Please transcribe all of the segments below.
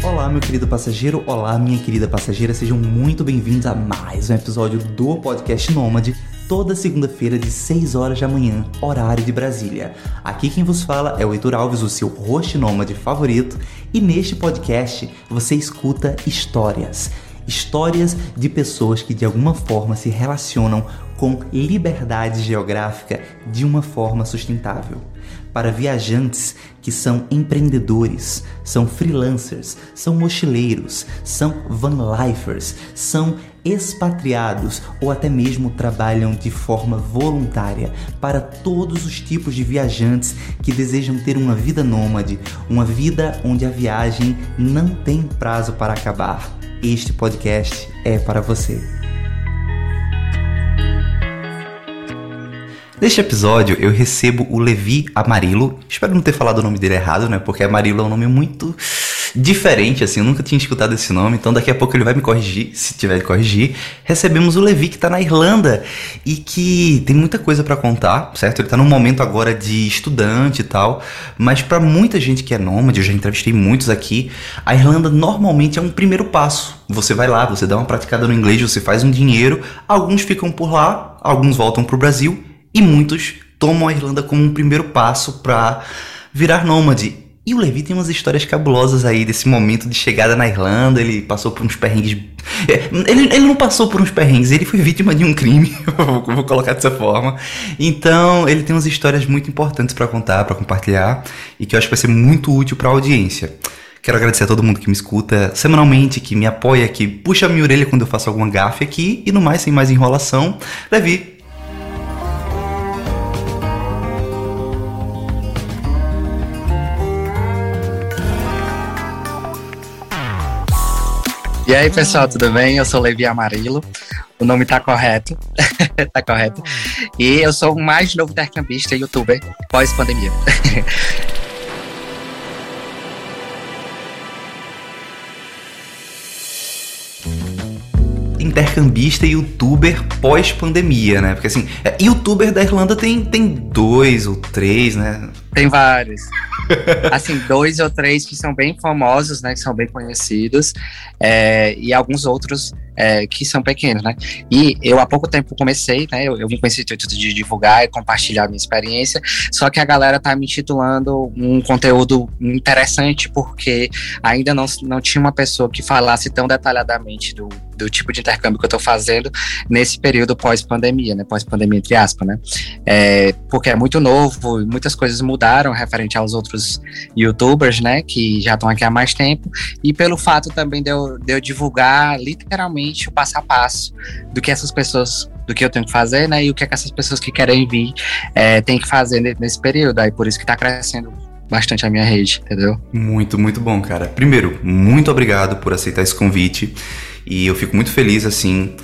Olá, meu querido passageiro, olá, minha querida passageira, sejam muito bem-vindos a mais um episódio do Podcast Nômade, toda segunda-feira de 6 horas da manhã, horário de Brasília. Aqui quem vos fala é o Heitor Alves, o seu host nômade favorito, e neste podcast você escuta histórias. Histórias de pessoas que de alguma forma se relacionam com liberdade geográfica de uma forma sustentável para viajantes que são empreendedores, são freelancers, são mochileiros, são vanlifers, são expatriados ou até mesmo trabalham de forma voluntária para todos os tipos de viajantes que desejam ter uma vida nômade, uma vida onde a viagem não tem prazo para acabar. Este podcast é para você. Neste episódio eu recebo o Levi Amarilo. Espero não ter falado o nome dele errado, né? Porque Amarilo é um nome muito diferente, assim. Eu nunca tinha escutado esse nome, então daqui a pouco ele vai me corrigir, se tiver que corrigir. Recebemos o Levi que tá na Irlanda e que tem muita coisa para contar, certo? Ele tá num momento agora de estudante e tal, mas para muita gente que é nômade, eu já entrevistei muitos aqui, a Irlanda normalmente é um primeiro passo. Você vai lá, você dá uma praticada no inglês, você faz um dinheiro, alguns ficam por lá, alguns voltam pro Brasil e muitos tomam a Irlanda como um primeiro passo para virar nômade. E o Levi tem umas histórias cabulosas aí desse momento de chegada na Irlanda. Ele passou por uns perrengues. É, ele, ele não passou por uns perrengues, ele foi vítima de um crime, vou colocar dessa forma. Então, ele tem umas histórias muito importantes para contar, para compartilhar e que eu acho que vai ser muito útil para a audiência. Quero agradecer a todo mundo que me escuta semanalmente, que me apoia, que puxa a minha orelha quando eu faço alguma gafe aqui. E no mais, sem mais enrolação, Levi, E aí, pessoal, tudo bem? Eu sou Levi Amarilo. O nome tá correto. tá correto. E eu sou o mais novo intercambista e youtuber pós-pandemia. intercambista e youtuber pós-pandemia, né? Porque assim, é, youtuber da Irlanda tem, tem dois ou três, né? Tem vários. assim, dois ou três que são bem famosos, né? Que são bem conhecidos. É, e alguns outros é, que são pequenos, né? E eu há pouco tempo comecei, né? Eu, eu vim com esse intuito de divulgar e compartilhar minha experiência, só que a galera tá me titulando um conteúdo interessante porque ainda não, não tinha uma pessoa que falasse tão detalhadamente do, do tipo de intercâmbio que eu tô fazendo nesse período pós-pandemia, né? Pós-pandemia, entre aspas, né? É, porque é muito novo, muitas coisas mudaram referente aos outros youtubers, né? Que já estão aqui há mais tempo, e pelo fato também de eu, de eu divulgar literalmente o passo a passo do que essas pessoas, do que eu tenho que fazer, né? E o que, é que essas pessoas que querem vir é, têm que fazer nesse período. Aí por isso que está crescendo bastante a minha rede, entendeu? Muito, muito bom, cara. Primeiro, muito obrigado por aceitar esse convite. E eu fico muito feliz, assim,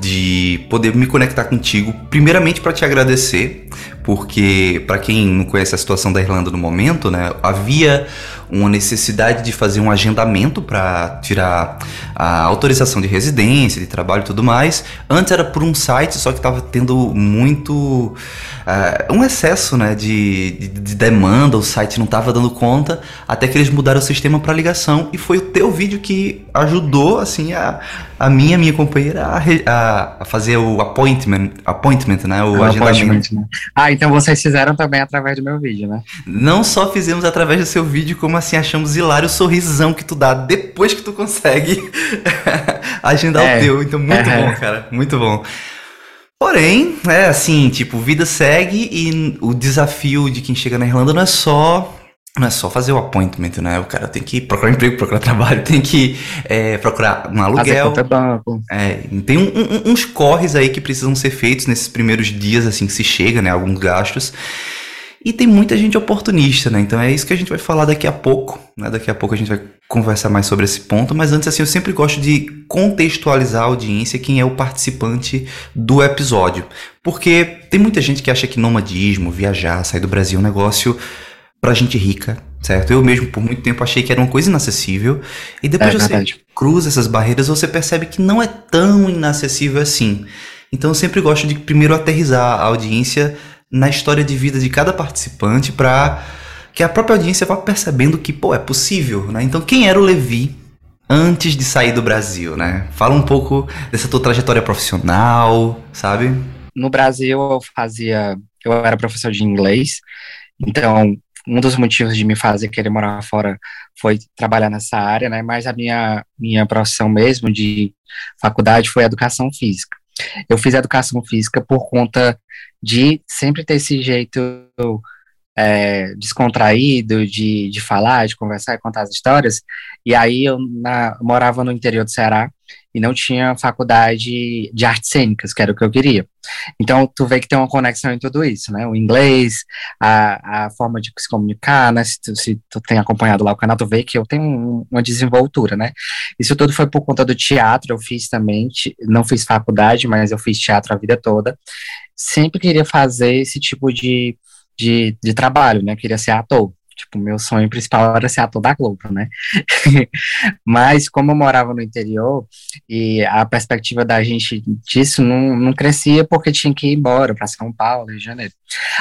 de poder me conectar contigo. Primeiramente, para te agradecer, porque, para quem não conhece a situação da Irlanda no momento, né, havia uma necessidade de fazer um agendamento para tirar a autorização de residência, de trabalho e tudo mais. Antes era por um site, só que estava tendo muito. Uh, um excesso né, de, de, de, demanda, o site não estava dando conta, até que eles mudaram o sistema para ligação e foi o teu vídeo que ajudou assim a, a minha, minha companheira a, a fazer o appointment, appointment né, o, o agendamento. Né? Ah, então vocês fizeram também através do meu vídeo, né? Não só fizemos através do seu vídeo, como assim achamos hilário o sorrisão que tu dá depois que tu consegue agendar é, o teu. Então, muito é, bom, cara. Muito bom. Porém, é assim, tipo, vida segue e o desafio de quem chega na Irlanda não é só não é só fazer o appointment, né? O cara tem que procurar emprego, procurar trabalho, tem que é, procurar um aluguel. É, tem um, um, uns corres aí que precisam ser feitos nesses primeiros dias, assim que se chega, né? Alguns gastos. E tem muita gente oportunista, né? Então é isso que a gente vai falar daqui a pouco, né? Daqui a pouco a gente vai conversar mais sobre esse ponto, mas antes assim, eu sempre gosto de contextualizar a audiência quem é o participante do episódio. Porque tem muita gente que acha que nomadismo, viajar, sair do Brasil é um negócio pra gente rica, certo? Eu mesmo por muito tempo achei que era uma coisa inacessível e depois é, você verdade. cruza essas barreiras, você percebe que não é tão inacessível assim. Então eu sempre gosto de primeiro aterrizar a audiência na história de vida de cada participante para que a própria audiência vá percebendo que, pô, é possível, né? Então, quem era o Levi antes de sair do Brasil, né? Fala um pouco dessa tua trajetória profissional, sabe? No Brasil eu fazia, eu era professor de inglês, então um dos motivos de me fazer querer morar fora foi trabalhar nessa área, né? Mas a minha minha profissão mesmo de faculdade foi educação física. Eu fiz educação física por conta de sempre ter esse jeito é, descontraído de, de falar, de conversar e contar as histórias. E aí eu na, morava no interior do Ceará e não tinha faculdade de artes cênicas, que era o que eu queria. Então, tu vê que tem uma conexão em tudo isso, né? O inglês, a, a forma de se comunicar, né? Se tu, se tu tem acompanhado lá o canal, tu vê que eu tenho um, uma desenvoltura, né? Isso tudo foi por conta do teatro, eu fiz também, não fiz faculdade, mas eu fiz teatro a vida toda. Sempre queria fazer esse tipo de de, de trabalho, né? Queria ser ator. Tipo, meu sonho principal era ser ator da Globo, né? Mas como eu morava no interior e a perspectiva da gente disso não, não crescia porque tinha que ir embora para São Paulo, Rio de Janeiro.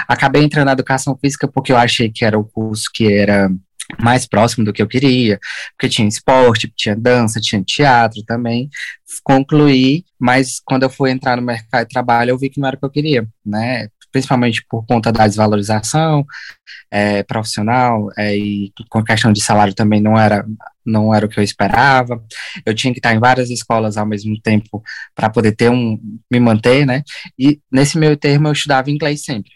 Acabei entrando na educação física porque eu achei que era o curso que era mais próximo do que eu queria, porque tinha esporte, tinha dança, tinha teatro também. Concluí, mas quando eu fui entrar no mercado de trabalho, eu vi que não era o que eu queria, né? Principalmente por conta da desvalorização é, profissional é, e com a questão de salário também não era não era o que eu esperava. Eu tinha que estar em várias escolas ao mesmo tempo para poder ter um me manter, né? E nesse meio termo eu estudava inglês sempre.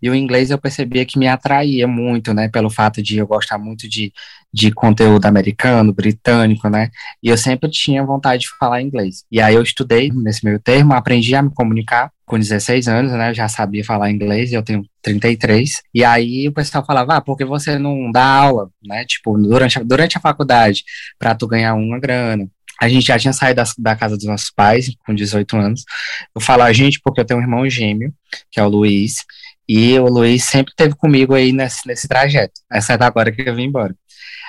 E o inglês eu percebia que me atraía muito, né, pelo fato de eu gostar muito de, de conteúdo americano, britânico, né, e eu sempre tinha vontade de falar inglês. E aí eu estudei nesse meio termo, aprendi a me comunicar com 16 anos, né, eu já sabia falar inglês, eu tenho 33, e aí o pessoal falava, ah, por que você não dá aula, né, tipo, durante a, durante a faculdade, para tu ganhar uma grana, a gente já tinha saído da, da, casa dos nossos pais, com 18 anos. Eu falo a gente porque eu tenho um irmão gêmeo, que é o Luiz, e o Luiz sempre esteve comigo aí nesse, nesse trajeto, exceto agora que eu vim embora.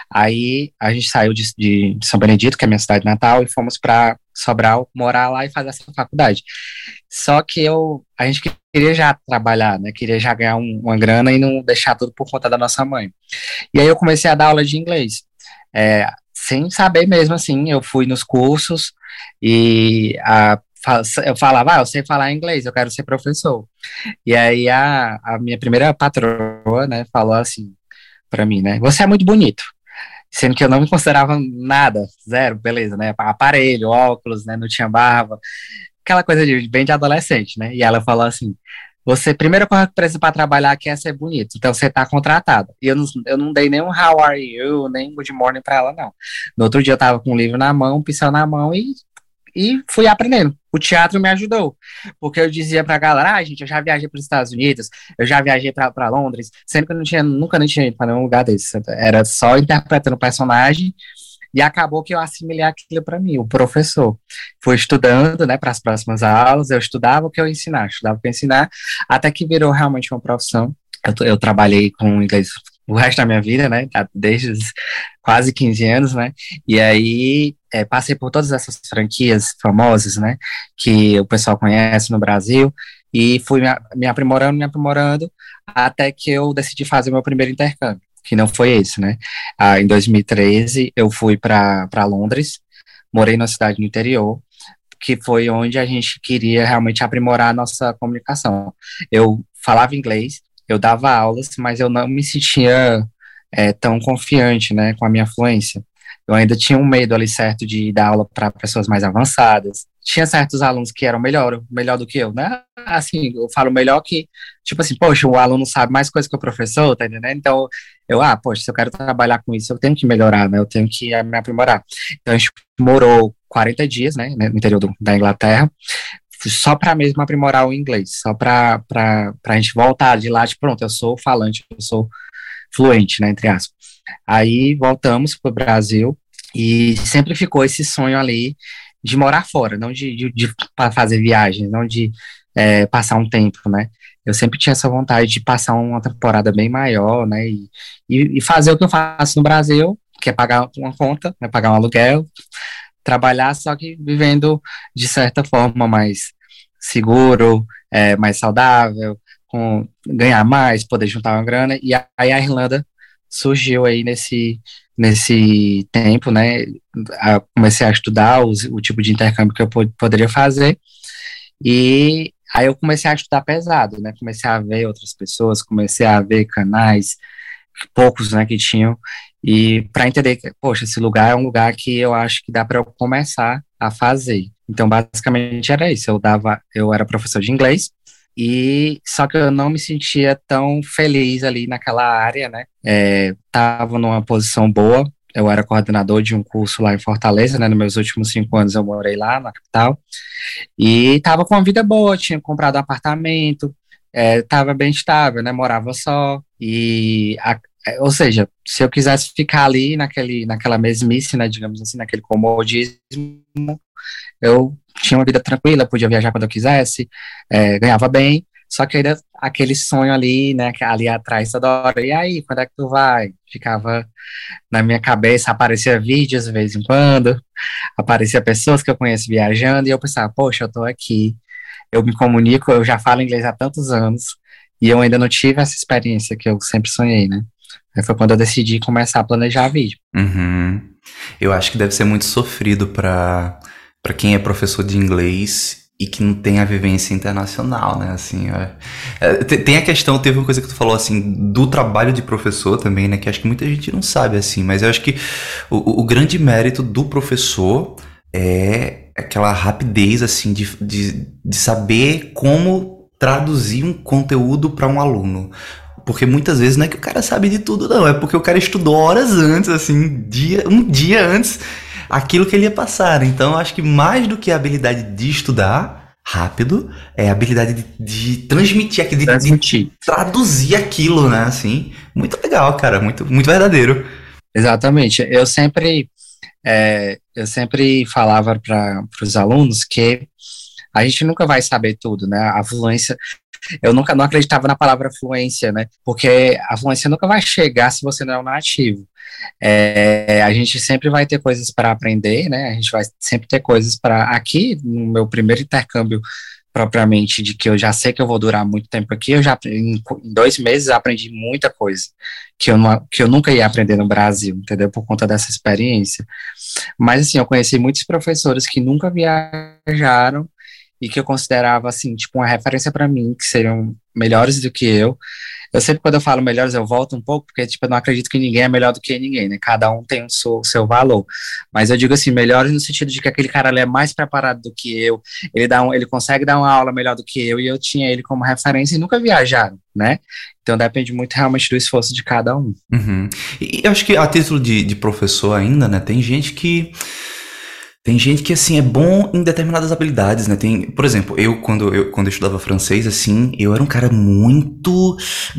Aí a gente saiu de, de, de São Benedito, que é a minha cidade natal, e fomos para Sobral morar lá e fazer essa faculdade. Só que eu, a gente queria já trabalhar, né? Queria já ganhar um, uma grana e não deixar tudo por conta da nossa mãe. E aí eu comecei a dar aula de inglês. É, sem saber mesmo assim, eu fui nos cursos e a eu falava, ah, eu sei falar inglês, eu quero ser professor. E aí a, a minha primeira patroa, né, falou assim para mim, né, você é muito bonito. Sendo que eu não me considerava nada, zero, beleza, né, aparelho, óculos, né, não tinha barba, aquela coisa de, bem de adolescente, né, e ela falou assim, você, primeira coisa que precisa para trabalhar aqui é ser bonito. Então você está contratado. E eu não, eu não dei nem um how are you, nem good morning para ela, não. No outro dia eu tava com um livro na mão, um pincel na mão e e fui aprendendo. O teatro me ajudou, porque eu dizia pra galera, ah, gente, eu já viajei para os Estados Unidos, eu já viajei para Londres, sempre que eu não tinha, nunca não tinha ido para nenhum lugar desse, era só interpretando personagem, e acabou que eu assimilei aquilo para mim, o professor. Fui estudando, né, para as próximas aulas, eu estudava o que eu ensinar, estudava o que eu ensinar, até que virou realmente uma profissão. Eu, eu trabalhei com inglês o resto da minha vida, né? Desde quase 15 anos, né? E aí é, passei por todas essas franquias famosas, né? Que o pessoal conhece no Brasil e fui me aprimorando, me aprimorando, até que eu decidi fazer meu primeiro intercâmbio, que não foi esse, né? Ah, em 2013 eu fui para Londres, morei na cidade no interior, que foi onde a gente queria realmente aprimorar a nossa comunicação. Eu falava inglês, eu dava aulas, mas eu não me sentia é, tão confiante, né, com a minha fluência. Eu ainda tinha um medo ali certo de dar aula para pessoas mais avançadas. Tinha certos alunos que eram melhor, melhor do que eu, né? Assim, eu falo melhor que, tipo assim, poxa, o aluno sabe mais coisa que o professor, tá entendendo? Então, eu, ah, poxa, se eu quero trabalhar com isso, eu tenho que melhorar, né? Eu tenho que me aprimorar. Então, a gente morou 40 dias, né, no interior do, da Inglaterra só para mesmo aprimorar o inglês, só para a gente voltar de lá de pronto, eu sou falante, eu sou fluente, né, entre aspas. Aí voltamos para o Brasil e sempre ficou esse sonho ali de morar fora, não de, de, de fazer viagens, não de é, passar um tempo, né. Eu sempre tinha essa vontade de passar uma temporada bem maior, né, e, e, e fazer o que eu faço no Brasil, que é pagar uma conta, né, pagar um aluguel, trabalhar, só que vivendo de certa forma mais seguro, é, mais saudável, com ganhar mais, poder juntar uma grana. E aí a Irlanda surgiu aí nesse, nesse tempo, né? A, comecei a estudar os, o tipo de intercâmbio que eu pod poderia fazer. E aí eu comecei a estudar pesado, né? Comecei a ver outras pessoas, comecei a ver canais, poucos, né, que tinham, e para entender que, poxa, esse lugar é um lugar que eu acho que dá para eu começar a fazer. Então, basicamente era isso. Eu dava, eu era professor de inglês, e só que eu não me sentia tão feliz ali naquela área, né? É, tava numa posição boa. Eu era coordenador de um curso lá em Fortaleza, né? Nos meus últimos cinco anos eu morei lá na capital. E tava com uma vida boa, tinha comprado um apartamento, é, tava bem estável, né? Morava só. E, a, ou seja, se eu quisesse ficar ali naquele, naquela mesmice, né? Digamos assim, naquele comodismo, eu tinha uma vida tranquila, podia viajar quando eu quisesse, é, ganhava bem, só que ainda aquele sonho ali, né, ali atrás toda hora, e aí, quando é que tu vai? Ficava na minha cabeça, aparecia vídeos de vez em quando, aparecia pessoas que eu conheço viajando, e eu pensava, poxa, eu tô aqui, eu me comunico, eu já falo inglês há tantos anos, e eu ainda não tive essa experiência que eu sempre sonhei, né? Aí foi quando eu decidi começar a planejar vídeo. Uhum. Eu acho que deve ser muito sofrido para para quem é professor de inglês e que não tem a vivência internacional, né? Assim, é, tem a questão, teve uma coisa que tu falou assim do trabalho de professor também, né? Que acho que muita gente não sabe assim, mas eu acho que o, o grande mérito do professor é aquela rapidez assim de, de, de saber como traduzir um conteúdo para um aluno. Porque muitas vezes não é que o cara sabe de tudo, não. É porque o cara estudou horas antes, assim, dia, um dia antes aquilo que ele ia passar. Então, acho que mais do que a habilidade de estudar rápido, é a habilidade de, de transmitir aquilo, de, transmitir. de traduzir aquilo, né? Assim, muito legal, cara, muito, muito verdadeiro. Exatamente. Eu sempre, é, eu sempre falava para os alunos que a gente nunca vai saber tudo, né? A fluência, eu nunca não acreditava na palavra fluência, né? Porque a fluência nunca vai chegar se você não é um nativo. É, a gente sempre vai ter coisas para aprender, né? A gente vai sempre ter coisas para. Aqui, no meu primeiro intercâmbio propriamente, de que eu já sei que eu vou durar muito tempo aqui, eu já em, dois meses aprendi muita coisa que eu, não, que eu nunca ia aprender no Brasil, entendeu? Por conta dessa experiência. Mas assim, eu conheci muitos professores que nunca viajaram e que eu considerava assim, tipo, uma referência para mim, que seriam melhores do que eu. Eu sempre, quando eu falo melhores, eu volto um pouco, porque, tipo, eu não acredito que ninguém é melhor do que ninguém, né? Cada um tem o seu, seu valor. Mas eu digo assim, melhores no sentido de que aquele cara ali é mais preparado do que eu, ele, dá um, ele consegue dar uma aula melhor do que eu, e eu tinha ele como referência e nunca viajaram, né? Então depende muito realmente do esforço de cada um. Uhum. E eu acho que a título de, de professor ainda, né, tem gente que tem gente que, assim, é bom em determinadas habilidades, né? Tem, por exemplo, eu quando, eu, quando eu estudava francês, assim, eu era um cara muito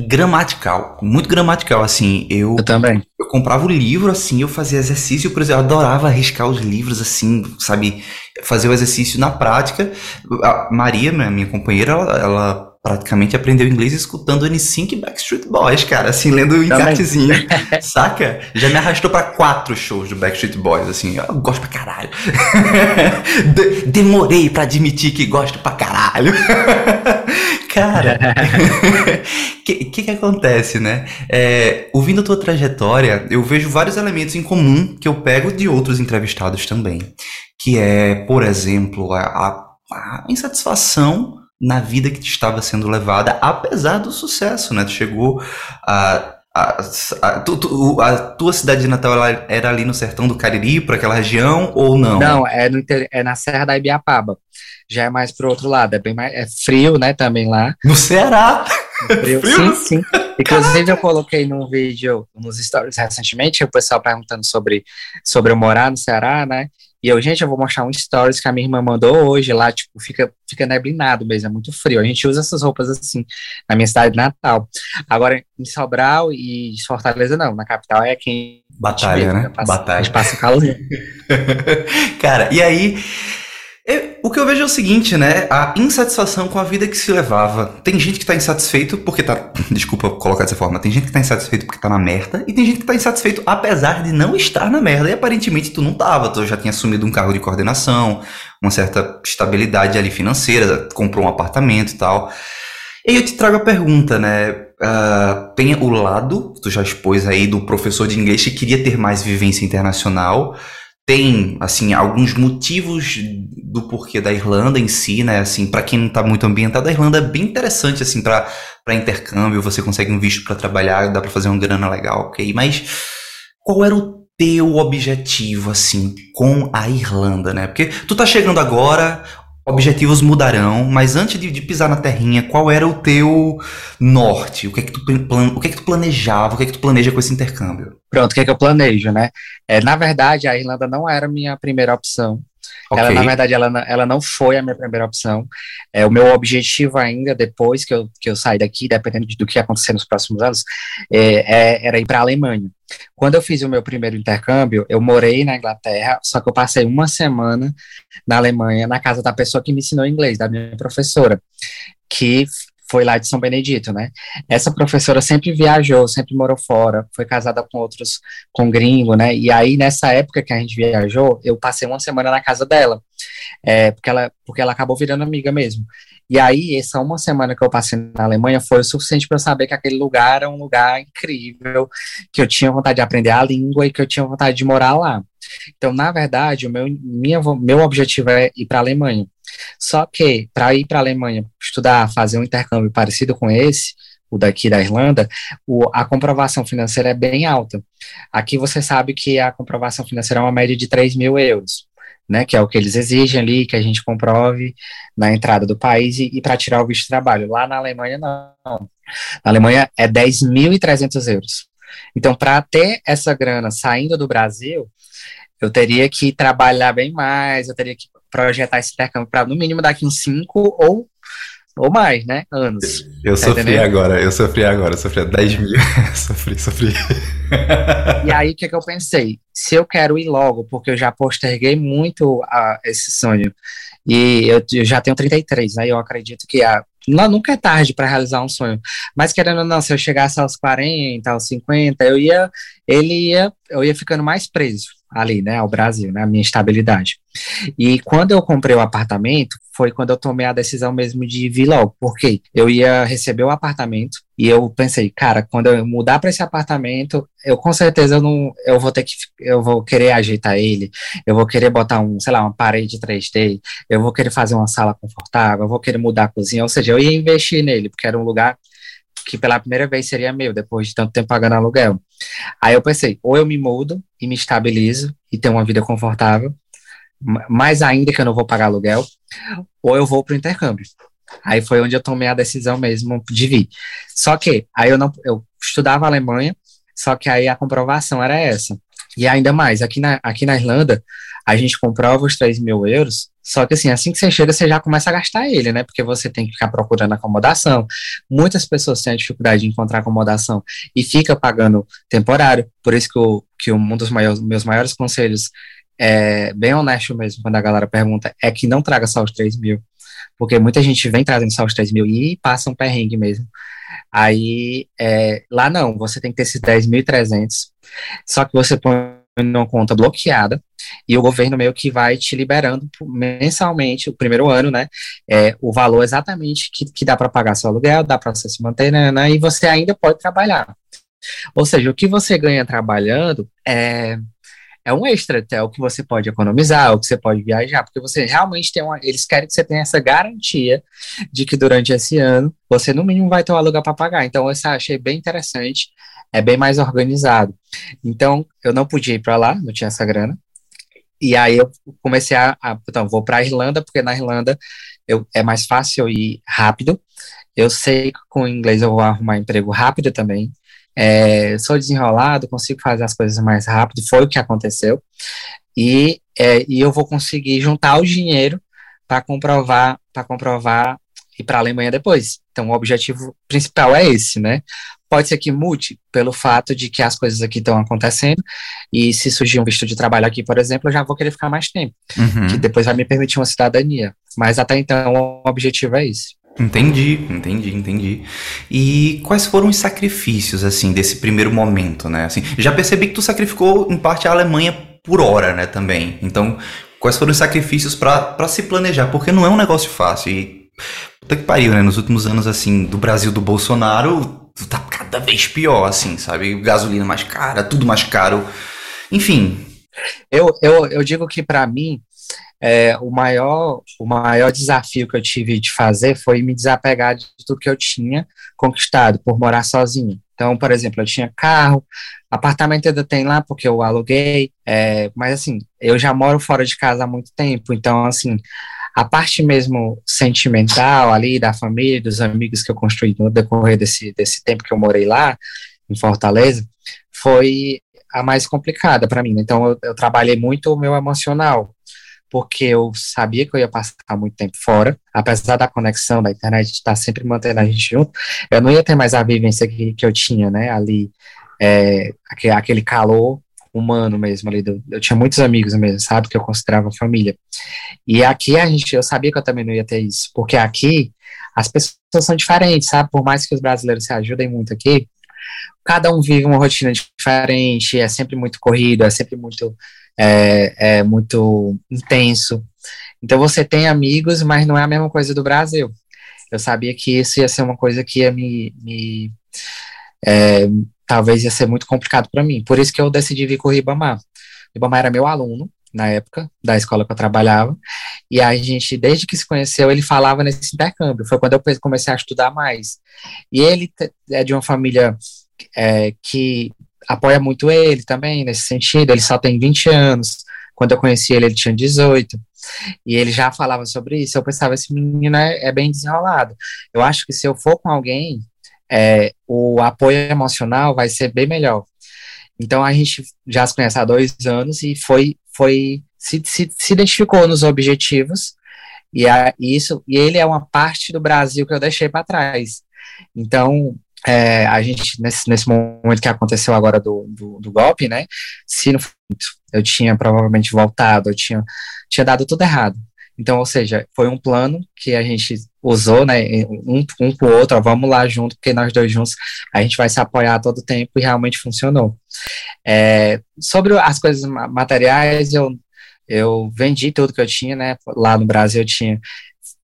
gramatical. Muito gramatical, assim. Eu, eu também. Eu comprava o livro, assim, eu fazia exercício, por exemplo, eu adorava arriscar os livros, assim, sabe? Fazer o exercício na prática. A Maria, minha, minha companheira, ela, ela praticamente aprendeu inglês escutando N5 e Backstreet Boys, cara, assim, lendo o encartezinho, saca? Já me arrastou para quatro shows do Backstreet Boys, assim, eu gosto pra caralho. Demorei para admitir que gosto pra caralho. cara, o que, que, que acontece, né? É, ouvindo a tua trajetória, eu vejo vários elementos em comum que eu pego de outros entrevistados também, que é, por exemplo, a, a, a insatisfação na vida que te estava sendo levada, apesar do sucesso, né? Tu chegou a a, a, tu, tu, a, tua cidade de Natal era ali no sertão do Cariri, por aquela região, ou não? Não, é, no, é na Serra da Ibiapaba. Já é mais pro outro lado, é bem mais é frio, né, também lá. No Ceará? Frio, frio? Sim, sim. Inclusive Caraca. eu coloquei num vídeo, nos stories recentemente, o pessoal perguntando sobre, sobre eu morar no Ceará, né? E eu, gente, eu vou mostrar um stories que a minha irmã mandou hoje lá, tipo, fica, fica neblinado mesmo, é muito frio. A gente usa essas roupas assim na minha cidade natal. Agora, em Sobral e Fortaleza, não. Na capital é quem. Batalha, né? Passa, Batalha. A gente passa calor. Cara, e aí o que eu vejo é o seguinte, né? A insatisfação com a vida que se levava. Tem gente que tá insatisfeito porque tá. Desculpa colocar dessa forma. Tem gente que tá insatisfeito porque tá na merda. E tem gente que tá insatisfeito apesar de não estar na merda. E aparentemente tu não tava. Tu já tinha assumido um cargo de coordenação, uma certa estabilidade ali financeira, comprou um apartamento e tal. E aí eu te trago a pergunta, né? Uh, tem o lado, tu já expôs aí, do professor de inglês que queria ter mais vivência internacional. Tem, assim, alguns motivos do porquê da Irlanda em si, né? Assim, para quem não tá muito ambientado, a Irlanda é bem interessante, assim, para intercâmbio. Você consegue um visto para trabalhar, dá para fazer uma grana legal, ok? Mas qual era o teu objetivo, assim, com a Irlanda, né? Porque tu tá chegando agora, objetivos mudarão, mas antes de, de, pisar na terrinha, qual era o teu norte? O que é que tu, plan, o que é que tu planejava? O que é que tu planeja com esse intercâmbio? Pronto, o que é que eu planejo, né? É, na verdade, a Irlanda não era a minha primeira opção. Okay. Ela, na verdade, ela, ela não foi a minha primeira opção. É, o meu objetivo ainda, depois que eu, que eu sair daqui, dependendo do que acontecer nos próximos anos, é, é, era ir para a Alemanha. Quando eu fiz o meu primeiro intercâmbio, eu morei na Inglaterra, só que eu passei uma semana na Alemanha, na casa da pessoa que me ensinou inglês, da minha professora, que foi lá de São Benedito, né? Essa professora sempre viajou, sempre morou fora, foi casada com outros, com gringo, né? E aí, nessa época que a gente viajou, eu passei uma semana na casa dela, é, porque, ela, porque ela acabou virando amiga mesmo. E aí, essa uma semana que eu passei na Alemanha foi o suficiente para eu saber que aquele lugar era um lugar incrível, que eu tinha vontade de aprender a língua e que eu tinha vontade de morar lá. Então, na verdade, o meu, minha, meu objetivo é ir para a Alemanha. Só que, para ir para a Alemanha estudar, fazer um intercâmbio parecido com esse, o daqui da Irlanda, o, a comprovação financeira é bem alta. Aqui você sabe que a comprovação financeira é uma média de 3 mil euros né, que é o que eles exigem ali, que a gente comprove na entrada do país e, e para tirar o visto de trabalho. Lá na Alemanha, não. Na Alemanha é 10.300 euros. Então, para ter essa grana saindo do Brasil, eu teria que trabalhar bem mais, eu teria que projetar esse intercâmbio para, no mínimo, daqui uns 5 ou ou mais, né? Anos. Eu tá sofri entendendo? agora, eu sofri agora, eu sofri 10 mil. sofri, sofri. e aí, o que, que eu pensei? Se eu quero ir logo, porque eu já posterguei muito a, esse sonho, e eu, eu, já tenho 33, né? Eu acredito que a, não, nunca é tarde para realizar um sonho. Mas querendo ou não, se eu chegasse aos 40, aos 50, eu ia, ele ia, eu ia ficando mais preso ali, né, ao Brasil, né, a minha estabilidade. E quando eu comprei o apartamento, foi quando eu tomei a decisão mesmo de vir logo, porque eu ia receber o apartamento e eu pensei, cara, quando eu mudar para esse apartamento, eu com certeza eu não, eu vou ter que, eu vou querer ajeitar ele, eu vou querer botar um, sei lá, uma parede 3D, eu vou querer fazer uma sala confortável, eu vou querer mudar a cozinha, ou seja, eu ia investir nele, porque era um lugar que pela primeira vez seria meu, depois de tanto tempo pagando aluguel. Aí eu pensei, ou eu me mudo e me estabilizo e tenho uma vida confortável, mais ainda que eu não vou pagar aluguel, ou eu vou para o intercâmbio. Aí foi onde eu tomei a decisão mesmo de vir. Só que aí eu não eu estudava Alemanha, só que aí a comprovação era essa. E ainda mais, aqui na, aqui na Irlanda, a gente comprova os 3 mil euros, só que assim, assim que você chega, você já começa a gastar ele, né? Porque você tem que ficar procurando acomodação. Muitas pessoas têm dificuldade de encontrar acomodação e fica pagando temporário. Por isso que, o, que um dos maiores, meus maiores conselhos é bem honesto mesmo, quando a galera pergunta, é que não traga só os 3 mil. Porque muita gente vem trazendo só os 3 mil e passa um perrengue mesmo. Aí, é, lá não, você tem que ter esses 10.300, só que você põe numa conta bloqueada e o governo meio que vai te liberando mensalmente, o primeiro ano, né, é, o valor exatamente que, que dá para pagar seu aluguel, dá para você se manter, né, né, e você ainda pode trabalhar. Ou seja, o que você ganha trabalhando é, é um extra, é o que você pode economizar, é o que você pode viajar, porque você realmente tem uma. Eles querem que você tenha essa garantia de que durante esse ano você, no mínimo, vai ter um aluguel para pagar. Então, eu achei bem interessante é bem mais organizado. Então, eu não podia ir para lá, não tinha essa grana. E aí eu comecei a, a então, vou para a Irlanda, porque na Irlanda eu, é mais fácil ir rápido. Eu sei que com inglês eu vou arrumar emprego rápido também. É, sou desenrolado, consigo fazer as coisas mais rápido, foi o que aconteceu. E, é, e eu vou conseguir juntar o dinheiro para comprovar, para comprovar e para a Alemanha depois. Então, o objetivo principal é esse, né? Pode ser que mude pelo fato de que as coisas aqui estão acontecendo e se surgir um visto de trabalho aqui, por exemplo, eu já vou querer ficar mais tempo, uhum. que depois vai me permitir uma cidadania. Mas até então o objetivo é esse. Entendi, entendi, entendi. E quais foram os sacrifícios, assim, desse primeiro momento, né? Assim, já percebi que tu sacrificou, em parte, a Alemanha por hora, né, também. Então, quais foram os sacrifícios para se planejar? Porque não é um negócio fácil. E Puta que pariu, né? Nos últimos anos, assim, do Brasil do Bolsonaro, tá cada vez pior, assim, sabe? Gasolina mais cara, tudo mais caro. Enfim. Eu, eu, eu digo que para mim, é, o, maior, o maior desafio que eu tive de fazer foi me desapegar de tudo que eu tinha conquistado por morar sozinho. Então, por exemplo, eu tinha carro, apartamento ainda tem lá porque eu aluguei, é, mas assim, eu já moro fora de casa há muito tempo, então assim, a parte mesmo sentimental ali da família, dos amigos que eu construí no decorrer desse, desse tempo que eu morei lá, em Fortaleza, foi a mais complicada para mim. Né? Então, eu, eu trabalhei muito o meu emocional, porque eu sabia que eu ia passar muito tempo fora, apesar da conexão da internet estar sempre mantendo a gente junto, eu não ia ter mais a vivência que, que eu tinha, né, ali, é, aquele, aquele calor humano mesmo ali, do, eu tinha muitos amigos mesmo, sabe, que eu considerava família, e aqui a gente, eu sabia que eu também não ia ter isso, porque aqui as pessoas são diferentes, sabe, por mais que os brasileiros se ajudem muito aqui, cada um vive uma rotina diferente, é sempre muito corrido, é sempre muito é, é muito intenso. Então você tem amigos, mas não é a mesma coisa do Brasil. Eu sabia que isso ia ser uma coisa que ia me, me é, talvez ia ser muito complicado para mim. Por isso que eu decidi vir com o Ribamar. O Ribamar era meu aluno na época da escola que eu trabalhava, e a gente, desde que se conheceu, ele falava nesse intercâmbio. Foi quando eu comecei a estudar mais. E ele é de uma família é, que apoia muito ele também, nesse sentido. Ele só tem 20 anos. Quando eu conheci ele, ele tinha 18. E ele já falava sobre isso. Eu pensava, esse menino é, é bem desenrolado. Eu acho que se eu for com alguém, é, o apoio emocional vai ser bem melhor. Então a gente já se conhece há dois anos e foi, foi se, se, se identificou nos objetivos e a, isso e ele é uma parte do Brasil que eu deixei para trás. Então é, a gente, nesse, nesse momento que aconteceu agora do, do, do golpe, né, se não eu tinha provavelmente voltado, eu tinha, tinha dado tudo errado. Então, ou seja, foi um plano que a gente usou, né, um, um pro outro, ó, vamos lá junto, porque nós dois juntos a gente vai se apoiar todo o tempo e realmente funcionou. É, sobre as coisas materiais, eu, eu vendi tudo que eu tinha, né, lá no Brasil eu tinha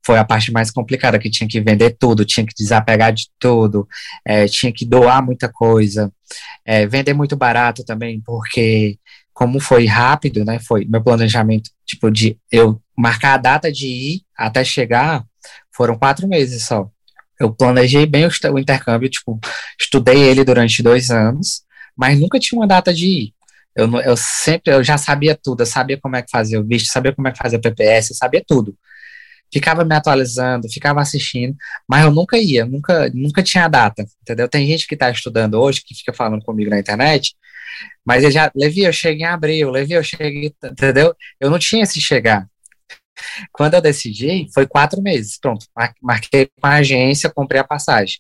foi a parte mais complicada, que tinha que vender tudo, tinha que desapegar de tudo, é, tinha que doar muita coisa, é, vender muito barato também, porque como foi rápido, né, foi meu planejamento, tipo, de eu marcar a data de ir até chegar, foram quatro meses só. Eu planejei bem o, intercâmbio, tipo, estudei ele durante dois anos, mas nunca tinha uma data de ir. Eu, eu sempre, eu já sabia tudo, eu sabia como é que fazia o visto, sabia como é que fazia o PPS, eu sabia tudo ficava me atualizando, ficava assistindo, mas eu nunca ia, nunca, nunca tinha data, entendeu? Tem gente que está estudando hoje, que fica falando comigo na internet, mas eu já, Levi, eu cheguei em abril, Levi, eu cheguei, entendeu? Eu não tinha esse chegar. Quando eu decidi, foi quatro meses, pronto, marquei com a agência, comprei a passagem.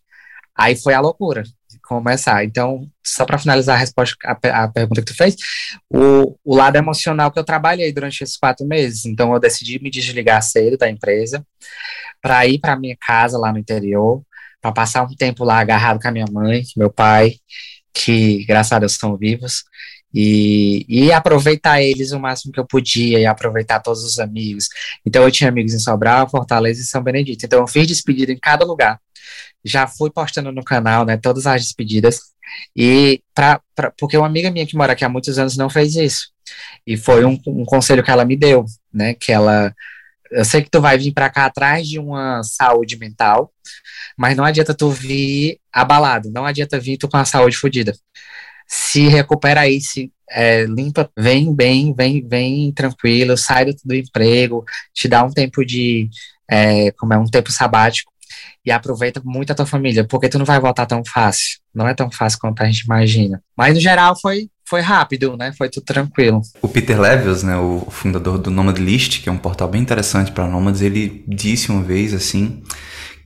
Aí foi a loucura começar. Então, só para finalizar a resposta à pergunta que tu fez, o, o lado emocional que eu trabalhei durante esses quatro meses. Então, eu decidi me desligar cedo da empresa para ir para minha casa lá no interior, para passar um tempo lá agarrado com a minha mãe, meu pai, que graças a Deus são vivos, e, e aproveitar eles o máximo que eu podia e aproveitar todos os amigos. Então eu tinha amigos em Sobral, Fortaleza e São Benedito. Então eu fiz despedida em cada lugar já fui postando no canal, né, todas as despedidas, e pra, pra, porque uma amiga minha que mora aqui há muitos anos não fez isso, e foi um, um conselho que ela me deu, né, que ela, eu sei que tu vai vir para cá atrás de uma saúde mental, mas não adianta tu vir abalado, não adianta vir tu com a saúde fodida. Se recupera aí, se é, limpa, vem bem, vem, vem tranquilo, sai do, do emprego, te dá um tempo de, é, como é, um tempo sabático, e aproveita muito a tua família, porque tu não vai voltar tão fácil. Não é tão fácil quanto a gente imagina. Mas no geral foi foi rápido, né? Foi tudo tranquilo. O Peter Levels, né, o fundador do Nomad List, que é um portal bem interessante para nômades, ele disse uma vez assim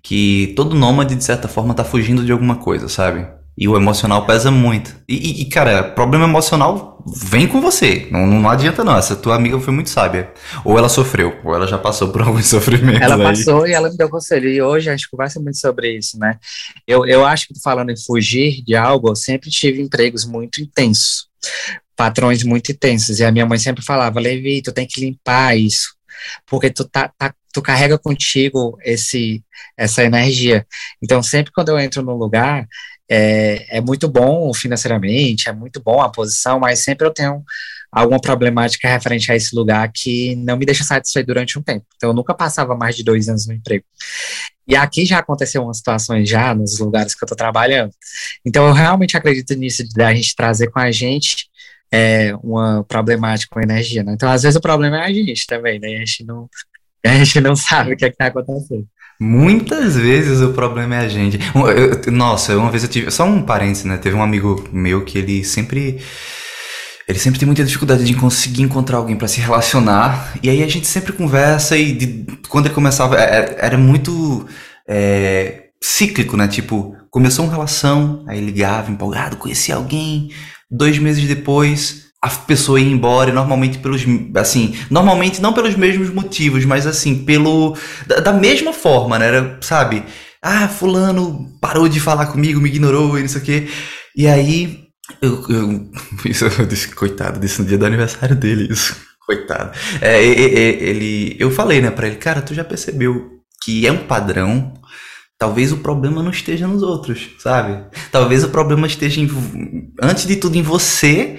que todo nômade de certa forma tá fugindo de alguma coisa, sabe? E o emocional pesa muito. E, e, cara, problema emocional vem com você. Não, não adianta não. Essa tua amiga foi muito sábia. Ou ela sofreu, ou ela já passou por algum sofrimento. Ela aí. passou e ela me deu conselho. E hoje a gente conversa muito sobre isso, né? Eu, eu acho que falando em fugir de algo, eu sempre tive empregos muito intensos. Patrões muito intensos. E a minha mãe sempre falava, Levi, tu tem que limpar isso porque tu tá, tá, tu carrega contigo esse essa energia. Então, sempre quando eu entro num lugar, é, é muito bom financeiramente, é muito bom a posição, mas sempre eu tenho alguma problemática referente a esse lugar que não me deixa satisfeito durante um tempo. Então, eu nunca passava mais de dois anos no emprego. E aqui já aconteceu umas situações já nos lugares que eu estou trabalhando. Então, eu realmente acredito nisso de a gente trazer com a gente é, uma problemática com energia. Né? Então, às vezes o problema é a gente também, né? A gente não, a gente não sabe o que é está acontecendo. Muitas vezes o problema é a gente. Nossa, uma vez eu tive. Só um parênteses, né? Teve um amigo meu que ele sempre ele sempre tem muita dificuldade de conseguir encontrar alguém para se relacionar. E aí a gente sempre conversa e de, quando ele começava, era, é, é, era muito é, cíclico, né? Tipo, começou uma relação, aí ligava empolgado, conhecia alguém. Dois meses depois, a pessoa ia embora, normalmente pelos, assim, normalmente não pelos mesmos motivos, mas assim, pelo, da, da mesma forma, né? Era, sabe? Ah, fulano parou de falar comigo, me ignorou e não sei o quê. E aí eu, eu, isso, eu disse, coitado, disse no dia do aniversário dele, isso. Coitado. É, ele, eu falei, né, pra ele, cara, tu já percebeu que é um padrão? Talvez o problema não esteja nos outros, sabe? Talvez o problema esteja, em, antes de tudo, em você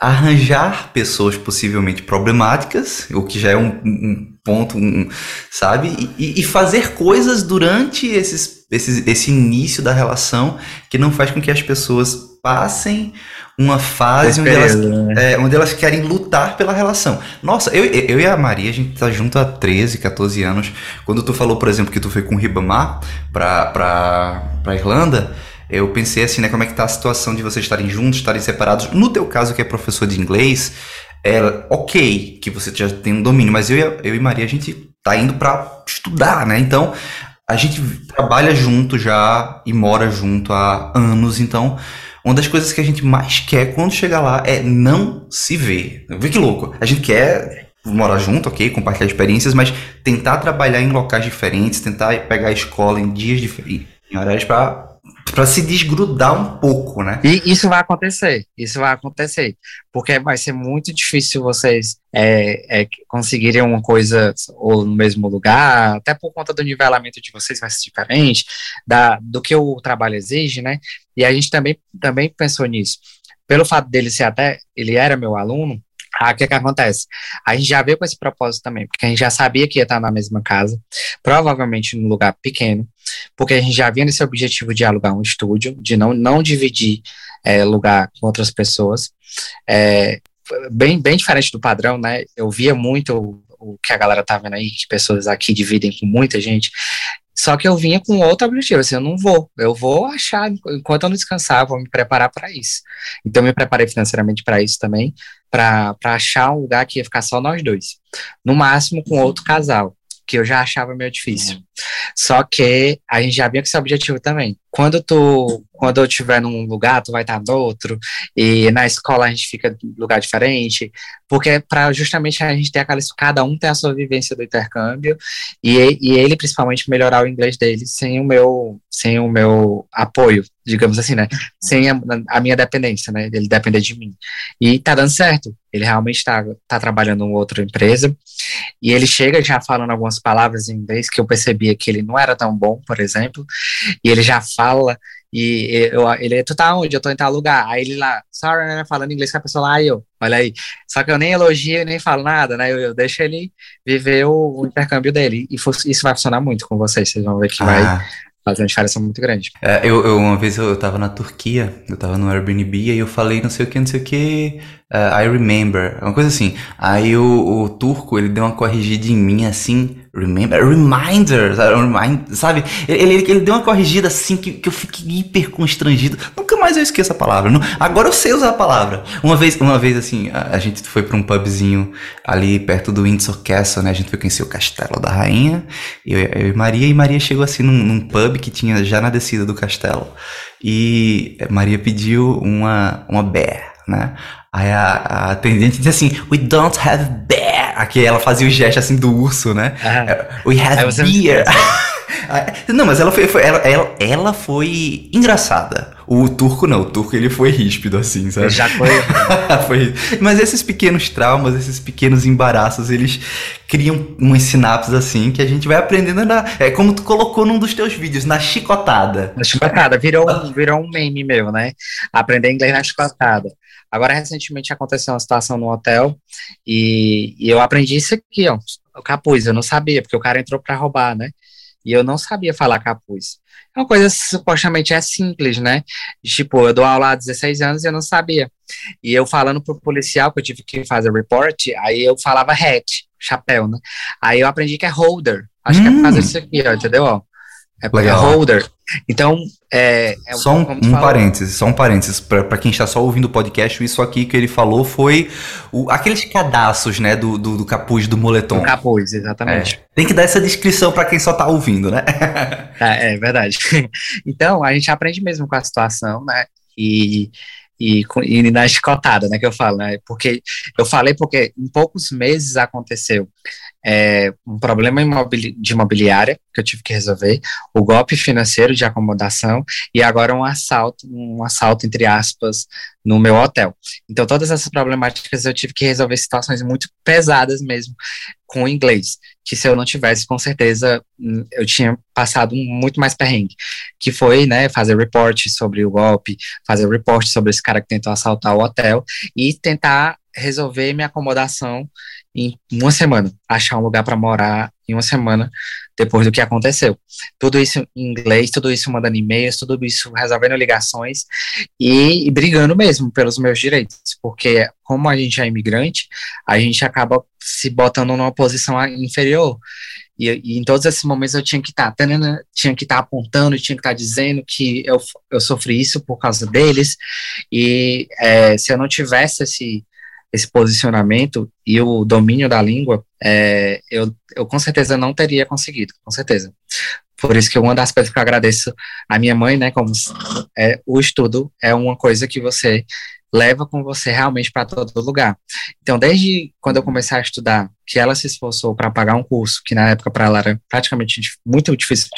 arranjar pessoas possivelmente problemáticas, o que já é um, um ponto, um, sabe? E, e, fazer coisas durante esses, esses, esse início da relação que não faz com que as pessoas passem uma fase onde elas, né? é, onde elas querem lutar pela relação. Nossa, eu, eu e a Maria, a gente tá junto há 13, 14 anos. Quando tu falou, por exemplo, que tu foi com o Ribamar pra, pra, pra Irlanda, eu pensei assim, né, como é que tá a situação de vocês estarem juntos, estarem separados. No teu caso, que é professor de inglês, é ok que você já tem um domínio, mas eu, eu e Maria, a gente tá indo para estudar, né? Então, a gente trabalha junto já e mora junto há anos, então uma das coisas que a gente mais quer quando chegar lá é não se ver. Vê que louco. A gente quer morar junto, ok, compartilhar experiências, mas tentar trabalhar em locais diferentes, tentar pegar a escola em dias diferentes, em horários para para se desgrudar um pouco, né? E isso vai acontecer, isso vai acontecer, porque vai ser muito difícil vocês é, é, conseguirem uma coisa ou no mesmo lugar, até por conta do nivelamento de vocês vai ser diferente da, do que o trabalho exige, né? E a gente também, também pensou nisso. Pelo fato dele ser até, ele era meu aluno, ah, o que que acontece? A gente já veio com esse propósito também, porque a gente já sabia que ia estar na mesma casa, provavelmente num lugar pequeno, porque a gente já vinha nesse objetivo de alugar um estúdio, de não, não dividir é, lugar com outras pessoas. É, bem, bem diferente do padrão, né? Eu via muito o, o que a galera tá vendo aí, que pessoas aqui dividem com muita gente. Só que eu vinha com outro objetivo, assim, eu não vou, eu vou achar, enquanto eu não descansar, vou me preparar para isso. Então, eu me preparei financeiramente para isso também, para achar um lugar que ia ficar só nós dois. No máximo com outro casal que eu já achava meio difícil. Só que a gente já vinha com esse objetivo também. Quando tu, quando eu estiver num lugar, tu vai estar no outro, e na escola a gente fica em lugar diferente, porque é para justamente a gente ter aquela, cada um tem a sua vivência do intercâmbio, e, e ele principalmente melhorar o inglês dele sem o meu, sem o meu apoio, digamos assim, né? Sem a, a minha dependência, né? Ele depender de mim. E tá dando certo. Ele realmente está tá trabalhando em outra empresa, e ele chega já falando algumas palavras em inglês que eu percebia que ele não era tão bom, por exemplo, e ele já fala, e eu, ele, tu tá onde? Eu tô em tal lugar. Aí ele lá, sorry, né, falando inglês com a pessoa lá, e eu, olha aí. Só que eu nem elogio nem falo nada, né? Eu, eu deixo ele viver o, o intercâmbio dele. E isso vai funcionar muito com vocês, vocês vão ver que ah. vai faz uma diferença muito grande. É, eu, eu, uma vez eu, eu tava na Turquia, eu tava no Airbnb, e eu falei não sei o que, não sei o que, uh, I remember, uma coisa assim. Aí o, o turco, ele deu uma corrigida em mim assim, remember, reminder, sabe? Ele, ele, ele, deu uma corrigida assim que, que eu fiquei hiper constrangido. Nunca mais eu esqueço a palavra. Não, agora eu sei usar a palavra. Uma vez, uma vez assim, a, a gente foi para um pubzinho ali perto do Windsor Castle, né? A gente foi conhecer o castelo da rainha. Eu, eu e Maria, e Maria chegou assim num, num pub que tinha já na descida do castelo. E Maria pediu uma, uma bear, né? Aí a, a atendente disse assim, we don't have bear. Aqui ela fazia o gesto assim do urso, né? Uh We have beer. Não, mas ela foi, foi ela, ela, ela, foi engraçada. O turco não, o turco ele foi ríspido assim, sabe? Já foi. foi. Mas esses pequenos traumas, esses pequenos embaraços, eles criam umas sinapses assim que a gente vai aprendendo na. É como tu colocou num dos teus vídeos, na chicotada. Na chicotada, virou, virou um meme meu, né? Aprender inglês na chicotada. Agora, recentemente aconteceu uma situação no hotel e, e eu aprendi isso aqui, ó, o capuz. Eu não sabia, porque o cara entrou para roubar, né? E eu não sabia falar capuz. É uma coisa supostamente é simples, né? Tipo, eu dou aula há 16 anos e eu não sabia. E eu falando pro policial que eu tive que fazer report, aí eu falava hat, chapéu, né? Aí eu aprendi que é holder. Acho hum. que é por causa hum. disso aqui, ó, entendeu? Ó, é, é holder. Então, é. é só um, um parênteses, só um parênteses, para quem está só ouvindo o podcast, isso aqui que ele falou foi o, aqueles cadastros, né, do, do, do capuz do moletom. Do capuz, exatamente. É. Tem que dar essa descrição para quem só está ouvindo, né? é, é verdade. Então, a gente aprende mesmo com a situação, né? E, e, e na escotada, né, que eu falo, né? Porque eu falei porque em poucos meses aconteceu é, um problema de imobiliária que eu tive que resolver, o golpe financeiro de acomodação e agora um assalto, um assalto entre aspas, no meu hotel. Então todas essas problemáticas eu tive que resolver situações muito pesadas mesmo com o inglês, que se eu não tivesse, com certeza hum, eu tinha passado muito mais perrengue, que foi, né, fazer report sobre o golpe, fazer report sobre esse cara que tentou assaltar o hotel e tentar resolver minha acomodação em uma semana, achar um lugar para morar em uma semana depois do que aconteceu. Tudo isso em inglês, tudo isso mandando e-mails, tudo isso resolvendo ligações e, e, brigando mesmo pelos meus direitos, porque como a gente é imigrante, a gente acaba se botando numa posição inferior. E, e em todos esses momentos eu tinha que estar, tá, tinha que estar tá apontando, tinha que estar tá dizendo que eu, eu sofri isso por causa deles. E é, se eu não tivesse esse esse posicionamento e o domínio da língua, é, eu, eu com certeza não teria conseguido, com certeza. Por isso que uma das coisas que eu agradeço à minha mãe, né, como é, o estudo é uma coisa que você leva com você realmente para todo lugar. Então, desde quando eu comecei a estudar, que ela se esforçou para pagar um curso, que na época para ela era praticamente muito difícil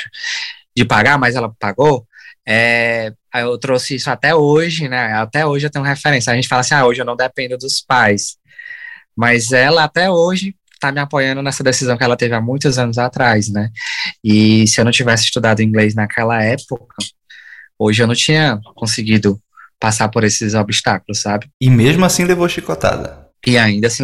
de pagar, mas ela pagou, é, eu trouxe isso até hoje, né? Até hoje eu tenho referência. A gente fala assim, ah, hoje eu não dependo dos pais. Mas ela até hoje está me apoiando nessa decisão que ela teve há muitos anos atrás, né? E se eu não tivesse estudado inglês naquela época, hoje eu não tinha conseguido passar por esses obstáculos, sabe? E mesmo assim levou chicotada. E ainda assim,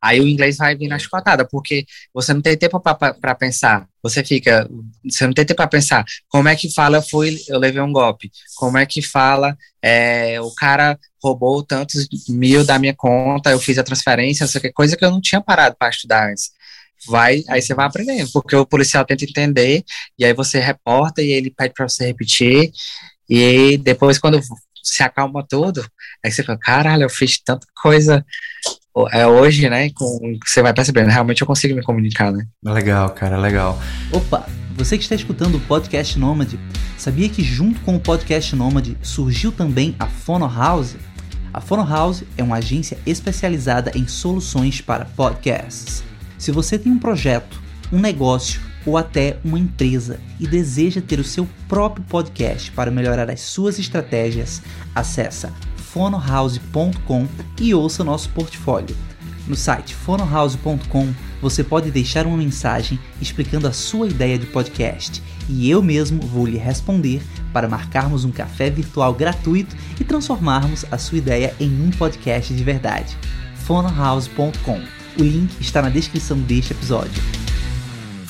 aí o inglês vai vir na chicotada, porque você não tem tempo para pensar. Você fica, você não tem tempo para pensar. Como é que fala, eu fui, eu levei um golpe. Como é que fala, é, o cara roubou tantos mil da minha conta, eu fiz a transferência, não sei que, coisa que eu não tinha parado para estudar antes. Vai, aí você vai aprendendo, porque o policial tenta entender, e aí você reporta e ele pede para você repetir, e depois, quando se acalma tudo, aí você fala, caralho, eu fiz tanta coisa é hoje, né, com você vai percebendo, realmente eu consigo me comunicar, né? Legal, cara, legal. Opa, você que está escutando o Podcast Nômade, sabia que junto com o Podcast Nômade surgiu também a Fono House? A Fono House é uma agência especializada em soluções para podcasts. Se você tem um projeto, um negócio ou até uma empresa e deseja ter o seu próprio podcast para melhorar as suas estratégias, acessa fonohouse.com e ouça nosso portfólio. No site fonohouse.com você pode deixar uma mensagem explicando a sua ideia de podcast e eu mesmo vou lhe responder para marcarmos um café virtual gratuito e transformarmos a sua ideia em um podcast de verdade. fonohouse.com. O link está na descrição deste episódio.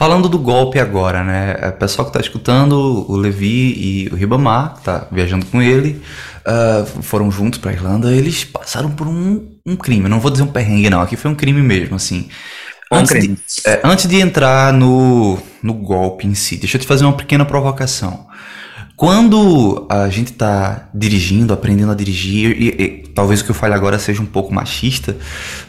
Falando do golpe agora, né? O pessoal que está escutando, o Levi e o Ribamar, que está viajando com ele, uh, foram juntos para Irlanda. Eles passaram por um, um crime. Não vou dizer um perrengue, não. Aqui foi um crime mesmo, assim. Antes, de, é, antes de entrar no, no golpe em si, deixa eu te fazer uma pequena provocação. Quando a gente está dirigindo, aprendendo a dirigir, e, e, talvez o que eu fale agora seja um pouco machista,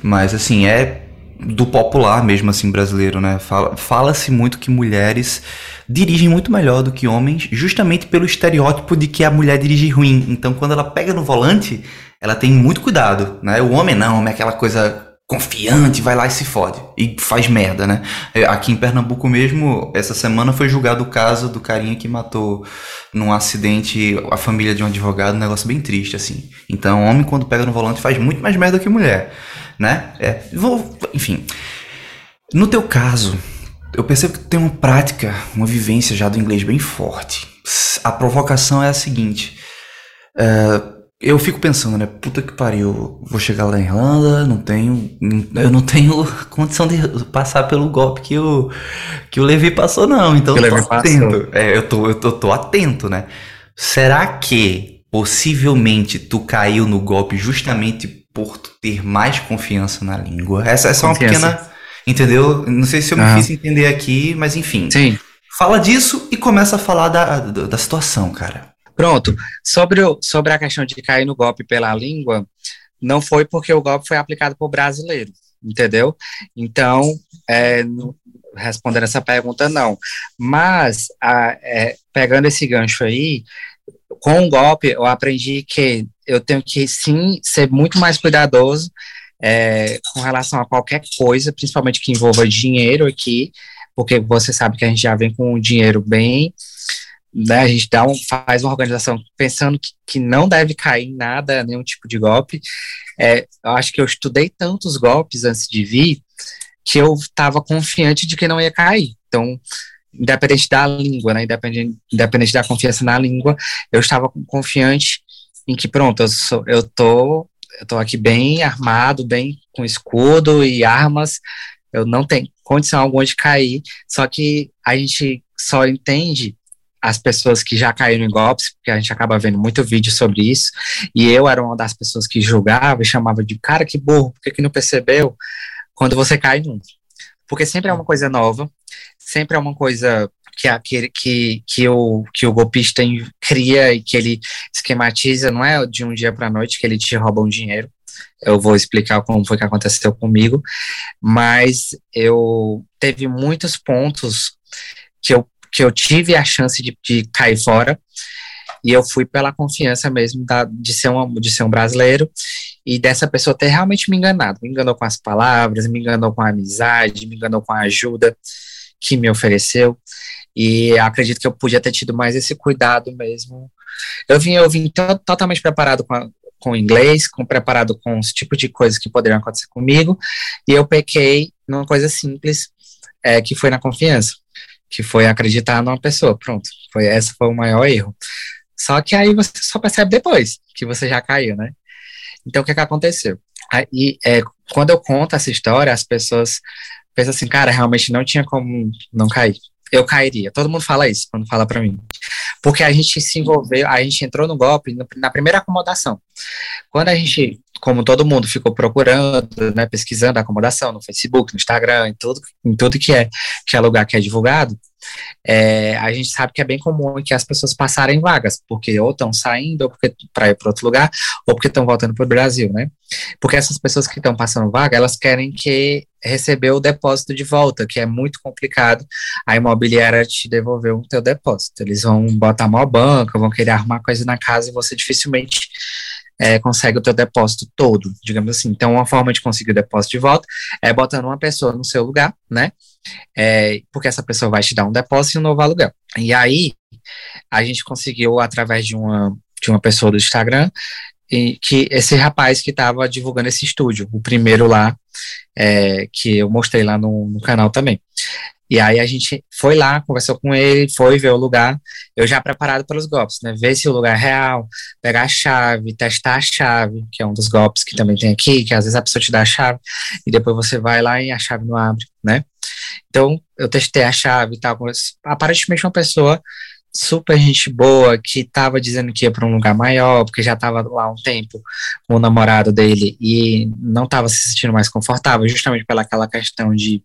mas assim, é do popular mesmo assim brasileiro, né? Fala-se muito que mulheres dirigem muito melhor do que homens, justamente pelo estereótipo de que a mulher dirige ruim. Então, quando ela pega no volante, ela tem muito cuidado, né? O homem não, é aquela coisa confiante, vai lá e se fode. E faz merda, né? É, aqui em Pernambuco mesmo, essa semana foi julgado o caso do carinha que matou num acidente a família de um advogado, um negócio bem triste, assim. Então, homem quando pega no volante faz muito mais merda que mulher, né? É, vou, enfim. No teu caso, eu percebo que tu tem uma prática, uma vivência já do inglês bem forte. A provocação é a seguinte. Uh, eu fico pensando, né? Puta que pariu, vou chegar lá na Irlanda, não tenho. Eu não tenho condição de passar pelo golpe que o, que o Levi passou, não. Então eu tô atento. É, eu tô, eu tô, tô atento, né? Será que possivelmente tu caiu no golpe justamente por ter mais confiança na língua? Essa, é uma pequena. Entendeu? Não sei se eu me ah. fiz entender aqui, mas enfim. Sim. Fala disso e começa a falar da, da, da situação, cara. Pronto. Sobre, o, sobre a questão de cair no golpe pela língua, não foi porque o golpe foi aplicado por brasileiro, entendeu? Então, é, respondendo essa pergunta, não. Mas, a, é, pegando esse gancho aí, com o golpe, eu aprendi que eu tenho que, sim, ser muito mais cuidadoso é, com relação a qualquer coisa, principalmente que envolva dinheiro aqui, porque você sabe que a gente já vem com o dinheiro bem né, a gente dá um, faz uma organização pensando que, que não deve cair em nada, nenhum tipo de golpe. É, eu acho que eu estudei tantos golpes antes de vir que eu estava confiante de que não ia cair. Então, independente da língua, né, independente, independente da confiança na língua, eu estava confiante em que, pronto, eu, sou, eu, tô, eu tô aqui bem armado, bem com escudo e armas, eu não tenho condição alguma de cair, só que a gente só entende as pessoas que já caíram em golpes, porque a gente acaba vendo muito vídeo sobre isso, e eu era uma das pessoas que julgava e chamava de cara que burro, por que, que não percebeu quando você cai num? Porque sempre é uma coisa nova, sempre é uma coisa que, que, que, que, o, que o golpista cria e que ele esquematiza, não é de um dia para a noite que ele te rouba um dinheiro. Eu vou explicar como foi que aconteceu comigo, mas eu teve muitos pontos que eu que eu tive a chance de, de cair fora e eu fui pela confiança mesmo da, de, ser um, de ser um brasileiro e dessa pessoa ter realmente me enganado. Me enganou com as palavras, me enganou com a amizade, me enganou com a ajuda que me ofereceu. E acredito que eu podia ter tido mais esse cuidado mesmo. Eu vim, eu vim totalmente preparado com, a, com inglês, com, preparado com os tipos de coisas que poderiam acontecer comigo, e eu pequei numa coisa simples, é, que foi na confiança que foi acreditar numa pessoa. Pronto, foi esse foi o maior erro. Só que aí você só percebe depois que você já caiu, né? Então o que, que aconteceu? Aí, é, quando eu conto essa história, as pessoas pensam assim, cara, realmente não tinha como não cair. Eu cairia. Todo mundo fala isso quando fala para mim. Porque a gente se envolveu, a gente entrou no golpe na primeira acomodação. Quando a gente como todo mundo ficou procurando, né, pesquisando acomodação no Facebook, no Instagram, em tudo, em tudo que é que é lugar que é divulgado, é, a gente sabe que é bem comum que as pessoas passarem vagas, porque ou estão saindo ou porque para ir para outro lugar, ou porque estão voltando para o Brasil, né? Porque essas pessoas que estão passando vaga, elas querem que receber o depósito de volta, que é muito complicado a imobiliária te devolver o teu depósito. Eles vão botar maior banca, vão querer arrumar coisa na casa e você dificilmente é, consegue o teu depósito todo, digamos assim. Então, uma forma de conseguir o depósito de volta é botando uma pessoa no seu lugar, né? É, porque essa pessoa vai te dar um depósito e um novo aluguel. E aí, a gente conseguiu, através de uma, de uma pessoa do Instagram, e que esse rapaz que estava divulgando esse estúdio, o primeiro lá, é, que eu mostrei lá no, no canal também. E aí a gente foi lá, conversou com ele, foi ver o lugar, eu já preparado pelos golpes, né? Ver se o lugar é real, pegar a chave, testar a chave, que é um dos golpes que também tem aqui, que às vezes a pessoa te dá a chave e depois você vai lá e a chave não abre, né? Então, eu testei a chave e tal. Aparentemente, uma pessoa super gente boa que estava dizendo que ia para um lugar maior, porque já estava lá um tempo com o namorado dele e não estava se sentindo mais confortável, justamente pelaquela questão de,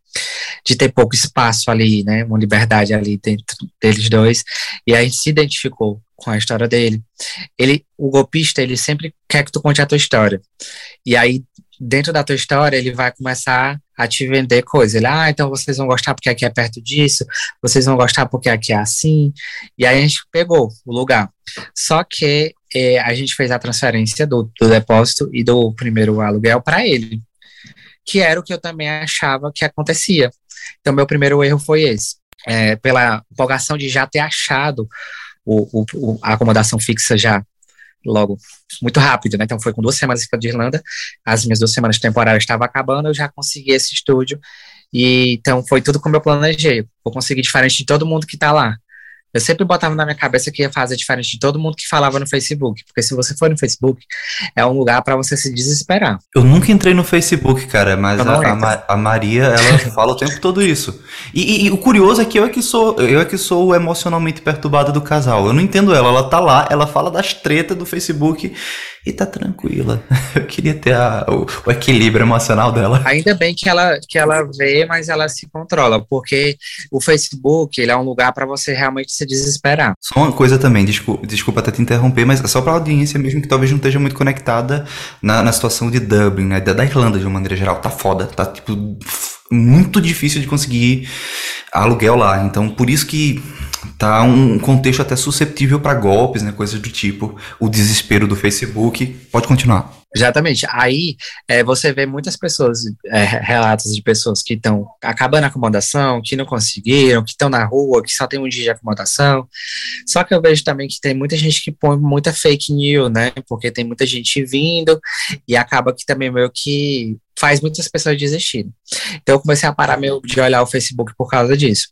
de ter pouco espaço ali, né, uma liberdade ali dentro deles dois, e a gente se identificou com a história dele. Ele, o golpista, ele sempre quer que tu conte a tua história. E aí dentro da tua história, ele vai começar a te vender coisas. Ele, ah, então vocês vão gostar porque aqui é perto disso, vocês vão gostar porque aqui é assim. E aí a gente pegou o lugar. Só que é, a gente fez a transferência do, do depósito e do primeiro aluguel para ele. que era o que eu também achava que acontecia. Então, meu primeiro erro foi esse. É, pela empolgação de já ter achado o, o, a acomodação fixa já logo muito rápido, né? Então foi com duas semanas de Irlanda, as minhas duas semanas temporárias estavam acabando, eu já consegui esse estúdio e então foi tudo como eu planejei. Vou conseguir diferente de todo mundo que está lá. Eu sempre botava na minha cabeça que ia fazer diferente de todo mundo que falava no Facebook, porque se você for no Facebook, é um lugar para você se desesperar. Eu nunca entrei no Facebook, cara, mas a, a, a, Maria, ela fala o tempo todo isso. E, e, e, o curioso é que eu é que sou, eu é que sou emocionalmente perturbado do casal. Eu não entendo ela, ela tá lá, ela fala das tretas do Facebook e tá tranquila. Eu queria ter a, o, o, equilíbrio emocional dela. Ainda bem que ela, que ela vê, mas ela se controla, porque o Facebook ele é um lugar para você realmente se desesperar. Só uma coisa também, desculpa, desculpa até te interromper, mas só pra audiência mesmo que talvez não esteja muito conectada na, na situação de Dublin, né? Da, da Irlanda de uma maneira geral. Tá foda, tá tipo muito difícil de conseguir aluguel lá. Então, por isso que tá um contexto até susceptível para golpes, né, coisas do tipo, o desespero do Facebook. Pode continuar. Exatamente. Aí é, você vê muitas pessoas, é, relatos de pessoas que estão acabando a acomodação, que não conseguiram, que estão na rua, que só tem um dia de acomodação. Só que eu vejo também que tem muita gente que põe muita fake news, né? Porque tem muita gente vindo e acaba que também meio que faz muitas pessoas desistirem. Então eu comecei a parar meio de olhar o Facebook por causa disso.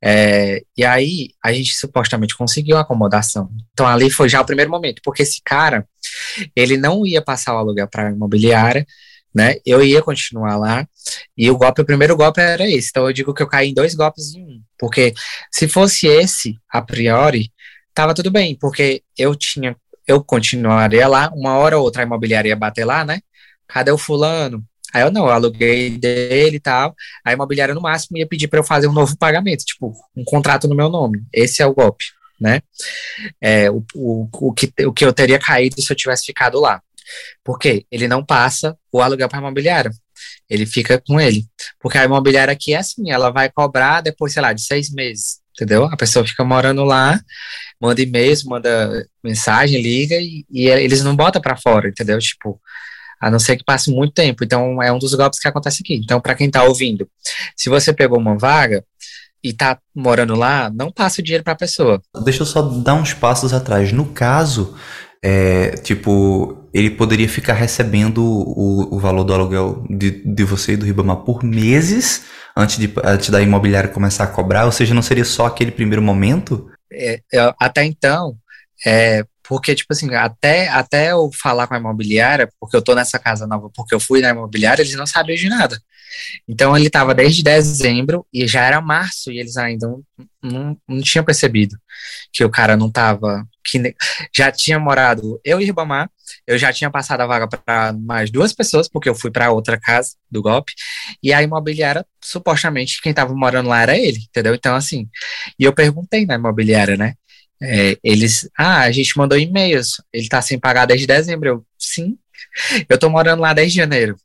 É, e aí a gente supostamente conseguiu a acomodação. Então ali foi já o primeiro momento, porque esse cara ele não ia passar o aluguel para a imobiliária, né? Eu ia continuar lá e o golpe, o primeiro golpe era esse. Então eu digo que eu caí em dois golpes em um, porque se fosse esse a priori tava tudo bem, porque eu tinha eu continuaria lá, uma hora ou outra a imobiliária ia bater lá, né? Cadê o fulano? Aí eu não, eu aluguei dele e tal. A imobiliária, no máximo, ia pedir para eu fazer um novo pagamento, tipo, um contrato no meu nome. Esse é o golpe, né? É, o, o, o, que, o que eu teria caído se eu tivesse ficado lá. Porque ele não passa o aluguel para a imobiliária. Ele fica com ele. Porque a imobiliária aqui é assim, ela vai cobrar depois, sei lá, de seis meses, entendeu? A pessoa fica morando lá, manda e-mails, manda mensagem, liga e, e eles não botam para fora, entendeu? Tipo, a não ser que passe muito tempo. Então, é um dos golpes que acontece aqui. Então, para quem está ouvindo, se você pegou uma vaga e está morando lá, não passe o dinheiro para a pessoa. Deixa eu só dar uns passos atrás. No caso, é, tipo, ele poderia ficar recebendo o, o valor do aluguel de, de você e do Ribamar por meses antes, de, antes da imobiliária começar a cobrar, ou seja, não seria só aquele primeiro momento? É, até então, é, porque, tipo assim, até, até eu falar com a imobiliária, porque eu tô nessa casa nova, porque eu fui na imobiliária, eles não sabiam de nada. Então ele tava desde dezembro e já era março e eles ainda não, não, não tinham percebido que o cara não tava. Que já tinha morado eu e Ribamar, eu já tinha passado a vaga para mais duas pessoas, porque eu fui para outra casa do golpe, e a imobiliária, supostamente, quem tava morando lá era ele, entendeu? Então, assim, e eu perguntei na imobiliária, né? É, eles, ah, a gente mandou e-mails, ele tá sem pagar desde dezembro. Eu, sim, eu tô morando lá desde janeiro.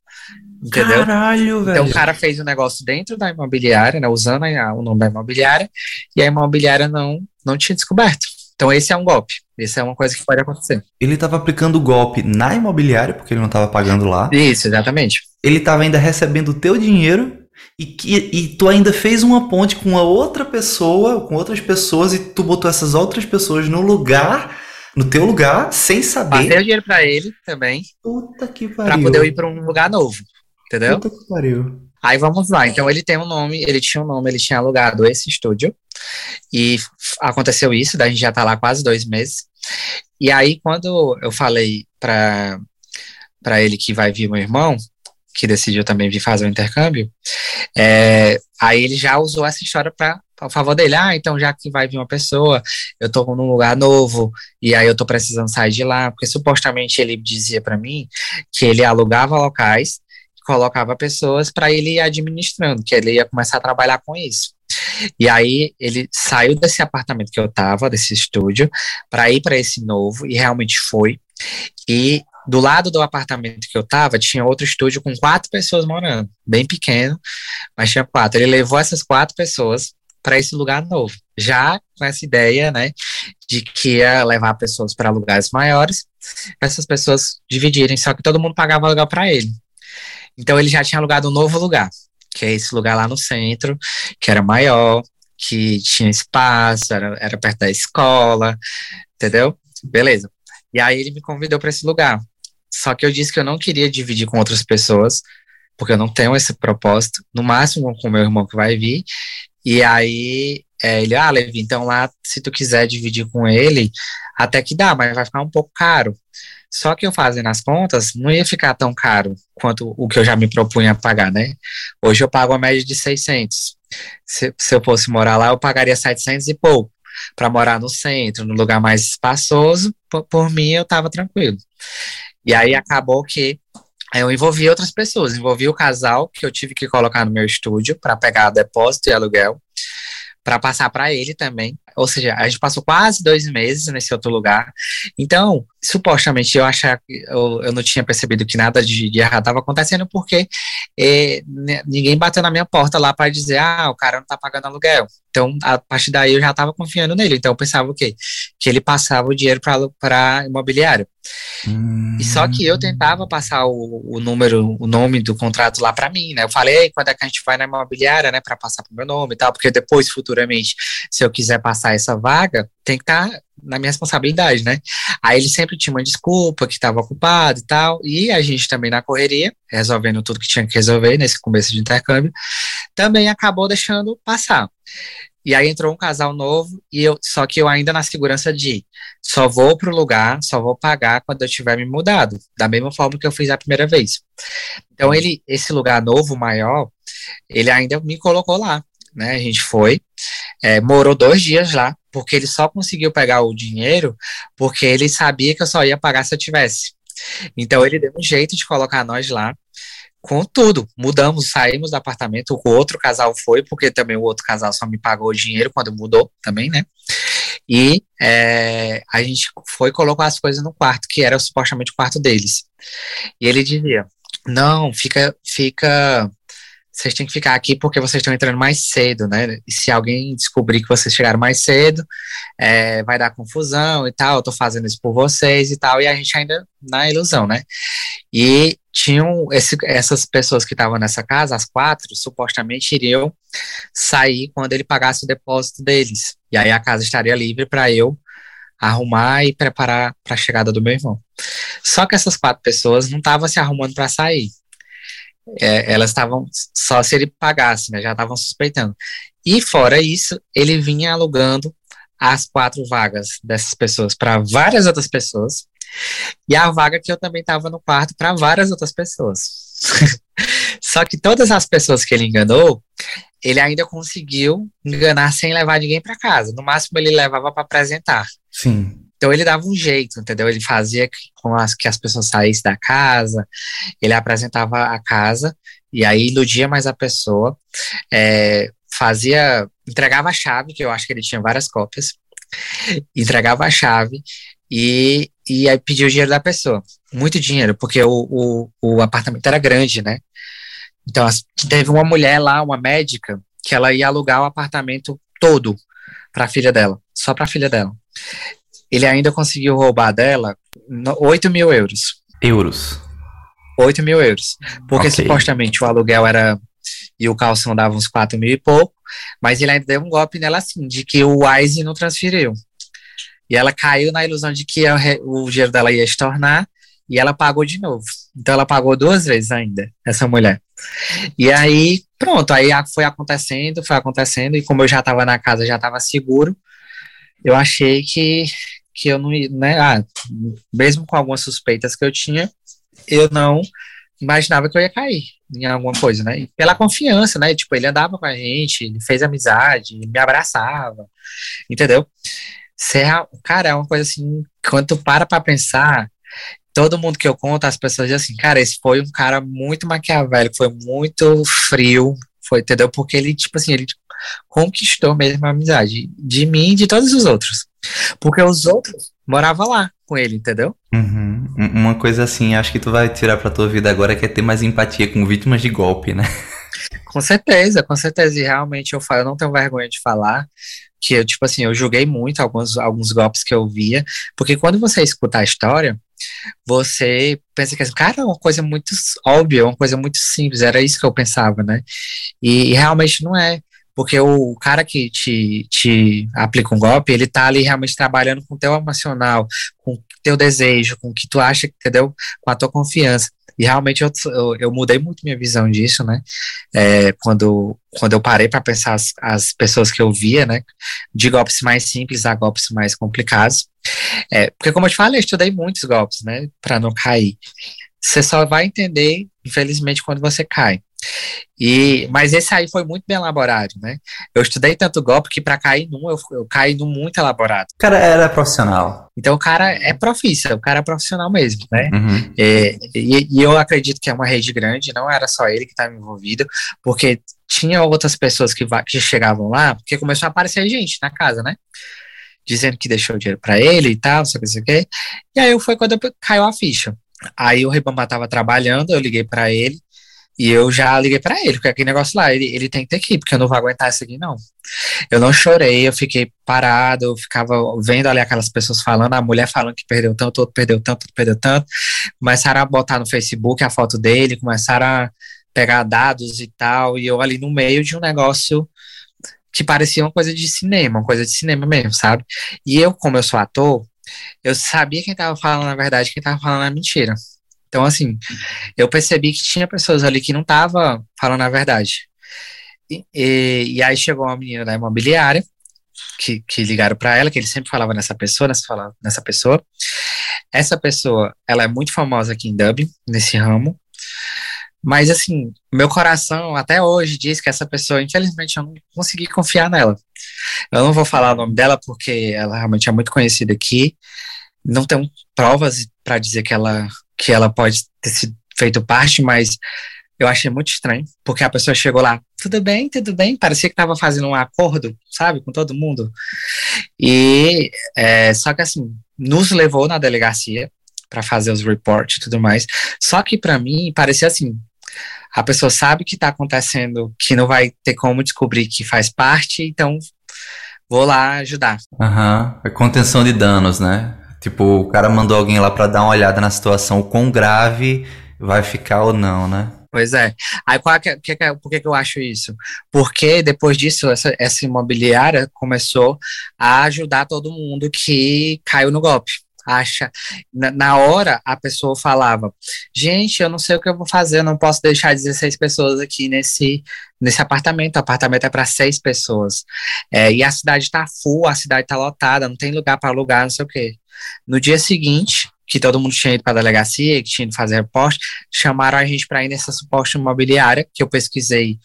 Entendeu? Caralho, velho. Então o cara fez o um negócio dentro da imobiliária, né, usando a, o nome da imobiliária, e a imobiliária não, não tinha descoberto. Então esse é um golpe. Isso é uma coisa que pode acontecer. Ele estava aplicando o golpe na imobiliária, porque ele não estava pagando lá. Isso, exatamente. Ele estava ainda recebendo o teu dinheiro e, que, e tu ainda fez uma ponte com uma outra pessoa, com outras pessoas, e tu botou essas outras pessoas no lugar, no teu lugar, sem saber. Passei o dinheiro pra ele também. Puta que pariu. Pra poder ir pra um lugar novo. Entendeu? Puta que pariu. Aí vamos lá. Então ele tem um nome, ele tinha um nome, ele tinha alugado esse estúdio. E aconteceu isso, daí a gente já tá lá quase dois meses. E aí, quando eu falei pra, pra ele que vai vir meu irmão, que decidiu também vir fazer o intercâmbio, é, aí ele já usou essa história para a favor dele. Ah, então já que vai vir uma pessoa, eu tô num lugar novo e aí eu tô precisando sair de lá, porque supostamente ele dizia para mim que ele alugava locais, colocava pessoas para ele ir administrando, que ele ia começar a trabalhar com isso. E aí ele saiu desse apartamento que eu tava, desse estúdio, para ir para esse novo e realmente foi. E do lado do apartamento que eu tava, tinha outro estúdio com quatro pessoas morando, bem pequeno, mas tinha quatro. Ele levou essas quatro pessoas para esse lugar novo, já com essa ideia, né, de que ia levar pessoas para lugares maiores, essas pessoas dividirem, só que todo mundo pagava aluguel para ele. Então ele já tinha alugado um novo lugar, que é esse lugar lá no centro, que era maior, que tinha espaço, era, era perto da escola, entendeu? Beleza. E aí ele me convidou para esse lugar. Só que eu disse que eu não queria dividir com outras pessoas, porque eu não tenho esse propósito, no máximo com meu irmão que vai vir. E aí é, ele, ah, Levi, então lá, se tu quiser dividir com ele, até que dá, mas vai ficar um pouco caro. Só que eu fazendo as contas, não ia ficar tão caro quanto o que eu já me propunha pagar, né? Hoje eu pago a média de 600. Se, se eu fosse morar lá, eu pagaria 700 e pouco. Para morar no centro, no lugar mais espaçoso, por, por mim eu estava tranquilo. E aí acabou que eu envolvi outras pessoas, envolvi o casal que eu tive que colocar no meu estúdio para pegar depósito e aluguel para passar para ele também. Ou seja, a gente passou quase dois meses nesse outro lugar. Então, supostamente, eu achava eu, eu não tinha percebido que nada de, de errado estava acontecendo, porque é, ninguém bateu na minha porta lá para dizer, ah, o cara não está pagando aluguel. Então, a partir daí eu já estava confiando nele. Então, eu pensava o quê? Que ele passava o dinheiro para imobiliário. Hum. E só que eu tentava passar o, o número, o nome do contrato lá para mim, né? Eu falei, quando é que a gente vai na imobiliária, né, para passar pro meu nome e tal, porque depois, futuramente, se eu quiser passar essa vaga, tem que estar tá na minha responsabilidade, né? Aí ele sempre tinha uma desculpa que estava ocupado e tal, e a gente também na correria, resolvendo tudo que tinha que resolver nesse começo de intercâmbio, também acabou deixando passar. E aí entrou um casal novo, e eu, só que eu ainda na segurança de só vou para o lugar, só vou pagar quando eu tiver me mudado, da mesma forma que eu fiz a primeira vez. Então ele, esse lugar novo, maior, ele ainda me colocou lá, né? A gente foi, é, morou dois dias lá, porque ele só conseguiu pegar o dinheiro porque ele sabia que eu só ia pagar se eu tivesse. Então ele deu um jeito de colocar nós lá com tudo. Mudamos, saímos do apartamento, o outro casal foi, porque também o outro casal só me pagou o dinheiro quando mudou também, né? E é, a gente foi colocou as coisas no quarto, que era supostamente o quarto deles. E ele dizia: Não, fica, fica vocês têm que ficar aqui porque vocês estão entrando mais cedo, né? E se alguém descobrir que vocês chegaram mais cedo, é, vai dar confusão e tal. Eu tô fazendo isso por vocês e tal. E a gente ainda na ilusão, né? E tinham esse, essas pessoas que estavam nessa casa, as quatro, supostamente iriam sair quando ele pagasse o depósito deles. E aí a casa estaria livre para eu arrumar e preparar para a chegada do meu irmão. Só que essas quatro pessoas não estavam se arrumando para sair é, elas estavam só se ele pagasse, né? Já estavam suspeitando. E fora isso, ele vinha alugando as quatro vagas dessas pessoas para várias outras pessoas e a vaga que eu também estava no quarto para várias outras pessoas. Só que todas as pessoas que ele enganou, ele ainda conseguiu enganar sem levar ninguém para casa. No máximo ele levava para apresentar. Sim. Então ele dava um jeito, entendeu? Ele fazia com as, que as pessoas saíssem da casa, ele apresentava a casa e aí iludia mais a pessoa, é, fazia, entregava a chave, que eu acho que ele tinha várias cópias, entregava a chave e, e aí pedia o dinheiro da pessoa, muito dinheiro, porque o, o, o apartamento era grande, né? Então teve uma mulher lá, uma médica, que ela ia alugar o apartamento todo para a filha dela, só para a filha dela ele ainda conseguiu roubar dela 8 mil euros. Euros. 8 mil euros. Porque okay. supostamente o aluguel era. E o calção dava uns 4 mil e pouco. Mas ele ainda deu um golpe nela assim, de que o Wise não transferiu. E ela caiu na ilusão de que o dinheiro dela ia estornar. E ela pagou de novo. Então ela pagou duas vezes ainda, essa mulher. E aí, pronto, aí foi acontecendo, foi acontecendo. E como eu já estava na casa, já estava seguro eu achei que, que eu não ia, né, ah, mesmo com algumas suspeitas que eu tinha, eu não imaginava que eu ia cair em alguma coisa, né? E pela confiança, né? Tipo, ele andava com a gente, ele fez amizade, me abraçava, entendeu? Serra, cara, é uma coisa assim, quando tu para pra pensar, todo mundo que eu conto, as pessoas dizem assim, cara, esse foi um cara muito maquiavélico, foi muito frio, foi, entendeu? Porque ele, tipo assim, ele conquistou mesmo a amizade de mim e de todos os outros. Porque os outros moravam lá com ele, entendeu? Uhum. Uma coisa assim, acho que tu vai tirar pra tua vida agora que é ter mais empatia com vítimas de golpe, né? Com certeza, com certeza. E realmente eu falo, eu não tenho vergonha de falar. Que eu, tipo assim, eu julguei muito alguns, alguns golpes que eu via, porque quando você escuta a história, você pensa que, cara, é uma coisa muito óbvia, uma coisa muito simples, era isso que eu pensava, né? E, e realmente não é. Porque o cara que te, te aplica um golpe, ele tá ali realmente trabalhando com o teu emocional, com o teu desejo, com o que tu acha, entendeu? Com a tua confiança. E realmente eu, eu, eu mudei muito minha visão disso, né? É, quando, quando eu parei para pensar as, as pessoas que eu via, né? De golpes mais simples a golpes mais complicados. É, porque, como eu te falei, eu estudei muitos golpes, né? Para não cair. Você só vai entender, infelizmente, quando você cai. E, mas esse aí foi muito bem elaborado, né? Eu estudei tanto golpe que para cair num, eu, eu caí num muito elaborado. O cara era profissional. Então o cara é profissa, o cara é profissional mesmo, né? Uhum. É, e, e, eu acredito que é uma rede grande, não era só ele que estava envolvido, porque tinha outras pessoas que, que chegavam lá, porque começou a aparecer gente na casa, né? Dizendo que deixou dinheiro para ele e tal, não sei o que, sei o que. E aí foi quando caiu a ficha. Aí o Ribamar estava trabalhando, eu liguei para ele, e eu já liguei para ele, porque aquele negócio lá, ele, ele tem que ter que ir, porque eu não vou aguentar isso aqui, não. Eu não chorei, eu fiquei parado, eu ficava vendo ali aquelas pessoas falando, a mulher falando que perdeu tanto, outro perdeu tanto, outro perdeu tanto. Começaram a botar no Facebook a foto dele, começaram a pegar dados e tal, e eu ali no meio de um negócio que parecia uma coisa de cinema, uma coisa de cinema mesmo, sabe? E eu, como eu sou ator, eu sabia quem tava falando a verdade, quem tava falando a mentira. Então, assim, eu percebi que tinha pessoas ali que não estavam falando a verdade. E, e, e, aí chegou uma menina da imobiliária, que, que ligaram para ela, que ele sempre falava nessa pessoa, nessa, nessa pessoa. Essa pessoa, ela é muito famosa aqui em Dublin, nesse ramo. Mas, assim, meu coração até hoje diz que essa pessoa, infelizmente, eu não consegui confiar nela. Eu não vou falar o nome dela porque ela realmente é muito conhecida aqui. Não tenho provas para dizer que ela que ela pode ter sido feito parte, mas eu achei muito estranho, porque a pessoa chegou lá, tudo bem, tudo bem, parecia que estava fazendo um acordo, sabe, com todo mundo. E é, só que assim, nos levou na delegacia para fazer os reports e tudo mais. Só que para mim parecia assim, a pessoa sabe que está acontecendo, que não vai ter como descobrir que faz parte, então vou lá ajudar. Aham, uhum. é contenção de danos, né? Tipo, o cara mandou alguém lá para dar uma olhada na situação, o quão grave vai ficar ou não, né? Pois é. Aí qual que, que, por que, que eu acho isso? Porque depois disso, essa, essa imobiliária começou a ajudar todo mundo que caiu no golpe acha. Na, na, hora, a pessoa falava: Gente, eu não sei o que eu vou fazer, eu não posso deixar 16 pessoas aqui nesse, nesse apartamento. O apartamento é para seis pessoas. É, e a cidade está full, a cidade está lotada, não tem lugar para alugar, não sei o quê. No dia seguinte, que todo mundo tinha ido para a delegacia, que tinha ido fazer reporte, chamaram a gente para ir nessa suposta imobiliária, que eu pesquisei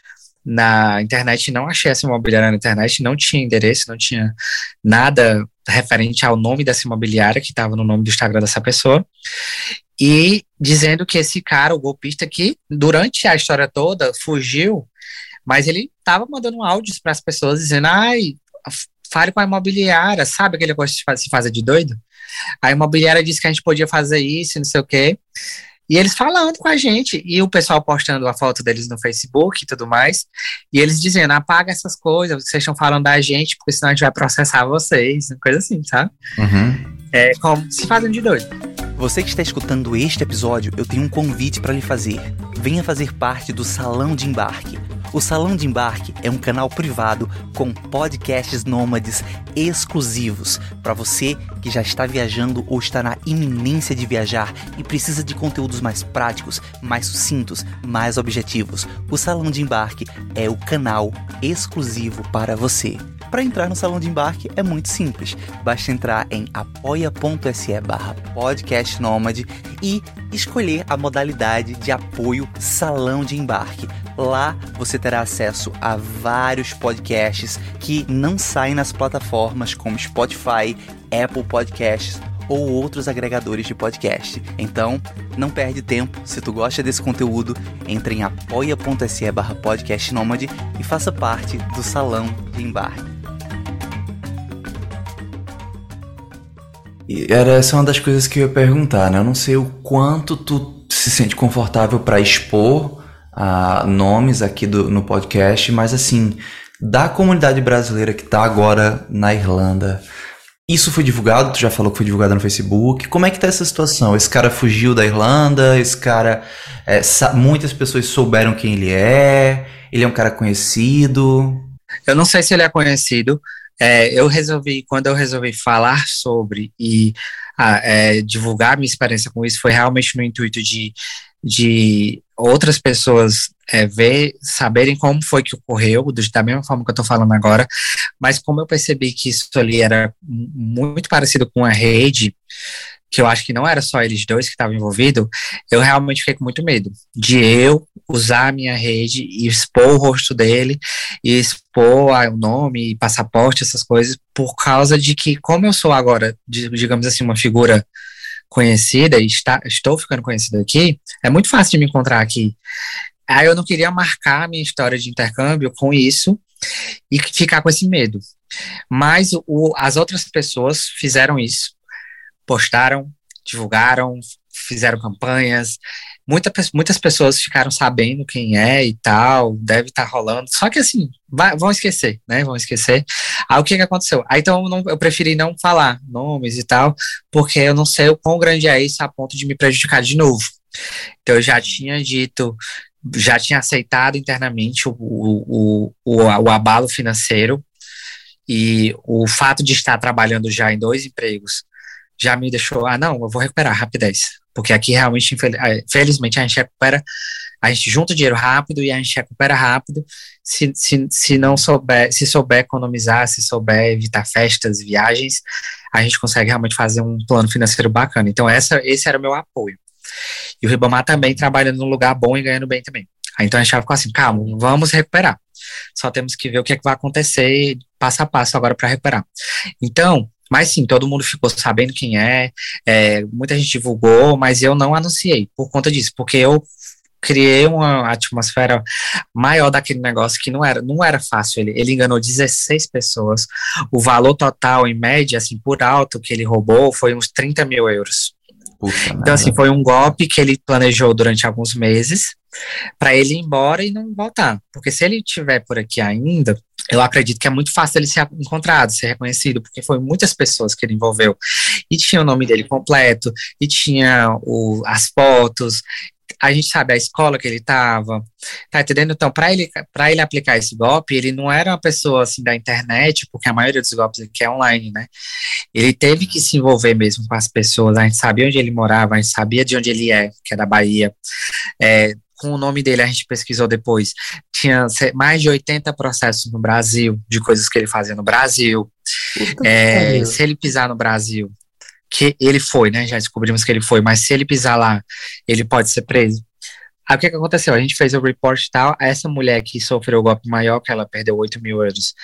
na internet, não achei essa imobiliária na internet, não tinha endereço, não tinha nada referente ao nome dessa imobiliária, que estava no nome do Instagram dessa pessoa, e dizendo que esse cara, o golpista, que durante a história toda fugiu, mas ele estava mandando áudios para as pessoas dizendo, ai, fale com a imobiliária, sabe aquele negócio de se fazer de doido? A imobiliária disse que a gente podia fazer isso, não sei o quê. E eles falando com a gente, e o pessoal postando a foto deles no Facebook e tudo mais, e eles dizendo, apaga essas coisas, vocês estão falando da gente, porque senão a gente vai processar vocês, coisa assim, sabe? Uhum. É como se fazem de doido. Você que está escutando este episódio, eu tenho um convite para lhe fazer. Venha fazer parte do Salão de Embarque o Salão de Embarque é um canal privado com podcasts nômades exclusivos para você que já está viajando ou está na iminência de viajar e precisa de conteúdos mais práticos, mais sucintos, mais objetivos. O Salão de Embarque é o canal exclusivo para você. Para entrar no Salão de Embarque é muito simples. Basta entrar em apoia.se barra podcastnômade e escolher a modalidade de apoio Salão de Embarque. Lá você terá acesso a vários podcasts que não saem nas plataformas como Spotify, Apple Podcasts ou outros agregadores de podcast. Então, não perde tempo. Se tu gosta desse conteúdo, entre em apoia.se barra e faça parte do Salão de Embarque. Era essa uma das coisas que eu ia perguntar, né? Eu não sei o quanto tu se sente confortável para expor uh, nomes aqui do, no podcast, mas assim, da comunidade brasileira que tá agora na Irlanda. Isso foi divulgado? Tu já falou que foi divulgado no Facebook. Como é que tá essa situação? Esse cara fugiu da Irlanda? Esse cara. É, muitas pessoas souberam quem ele é? Ele é um cara conhecido? Eu não sei se ele é conhecido. É, eu resolvi, quando eu resolvi falar sobre e ah, é, divulgar minha experiência com isso, foi realmente no intuito de, de outras pessoas é, ver, saberem como foi que ocorreu, da mesma forma que eu estou falando agora, mas como eu percebi que isso ali era muito parecido com a rede, que eu acho que não era só eles dois que estavam envolvidos, eu realmente fiquei com muito medo de eu usar a minha rede e expor o rosto dele, e expor o nome, passaporte, essas coisas, por causa de que, como eu sou agora, digamos assim, uma figura conhecida e está, estou ficando conhecida aqui, é muito fácil de me encontrar aqui. Aí eu não queria marcar a minha história de intercâmbio com isso e ficar com esse medo. Mas o, as outras pessoas fizeram isso, postaram, divulgaram, fizeram campanhas. Muita, muitas pessoas ficaram sabendo quem é e tal, deve estar tá rolando. Só que assim, vai, vão esquecer, né? Vão esquecer. Aí o que, que aconteceu? Aí então não, eu preferi não falar nomes e tal, porque eu não sei o quão grande é isso a ponto de me prejudicar de novo. Então eu já tinha dito, já tinha aceitado internamente o, o, o, o, abalo financeiro e o fato de estar trabalhando já em dois empregos já me deixou, ah, não, eu vou recuperar rapidez. Porque aqui realmente, ah, felizmente, a gente recupera, a gente junta dinheiro rápido e a gente recupera rápido. Se, se, se não souber, se souber economizar, se souber evitar festas, viagens, a gente consegue realmente fazer um plano financeiro bacana. Então, essa, esse era o meu apoio. E o Ribamar também trabalhando num lugar bom e ganhando bem também. Então a gente ficou assim, calma, vamos recuperar. Só temos que ver o que, é que vai acontecer passo a passo agora para recuperar. Então, mas sim, todo mundo ficou sabendo quem é, é, muita gente divulgou, mas eu não anunciei por conta disso, porque eu criei uma atmosfera maior daquele negócio que não era, não era fácil. Ele, ele enganou 16 pessoas. O valor total, em média, assim, por alto que ele roubou, foi uns 30 mil euros. Puxa então, assim, foi um golpe que ele planejou durante alguns meses para ele ir embora e não voltar. Porque se ele estiver por aqui ainda, eu acredito que é muito fácil ele ser encontrado, ser reconhecido, porque foi muitas pessoas que ele envolveu. E tinha o nome dele completo, e tinha o, as fotos, a gente sabe a escola que ele estava, tá entendendo? Então, para ele, ele aplicar esse golpe, ele não era uma pessoa assim da internet, porque a maioria dos golpes aqui é online, né? Ele teve que se envolver mesmo com as pessoas, a gente sabia onde ele morava, a gente sabia de onde ele é, que é da Bahia. É, com o nome dele, a gente pesquisou depois, tinha mais de 80 processos no Brasil, de coisas que ele fazia no Brasil. É, se ele pisar no Brasil, que ele foi, né? Já descobrimos que ele foi, mas se ele pisar lá, ele pode ser preso. Aí o que, que aconteceu? A gente fez o report e tal. Essa mulher que sofreu o golpe maior, que ela perdeu 8 mil euros,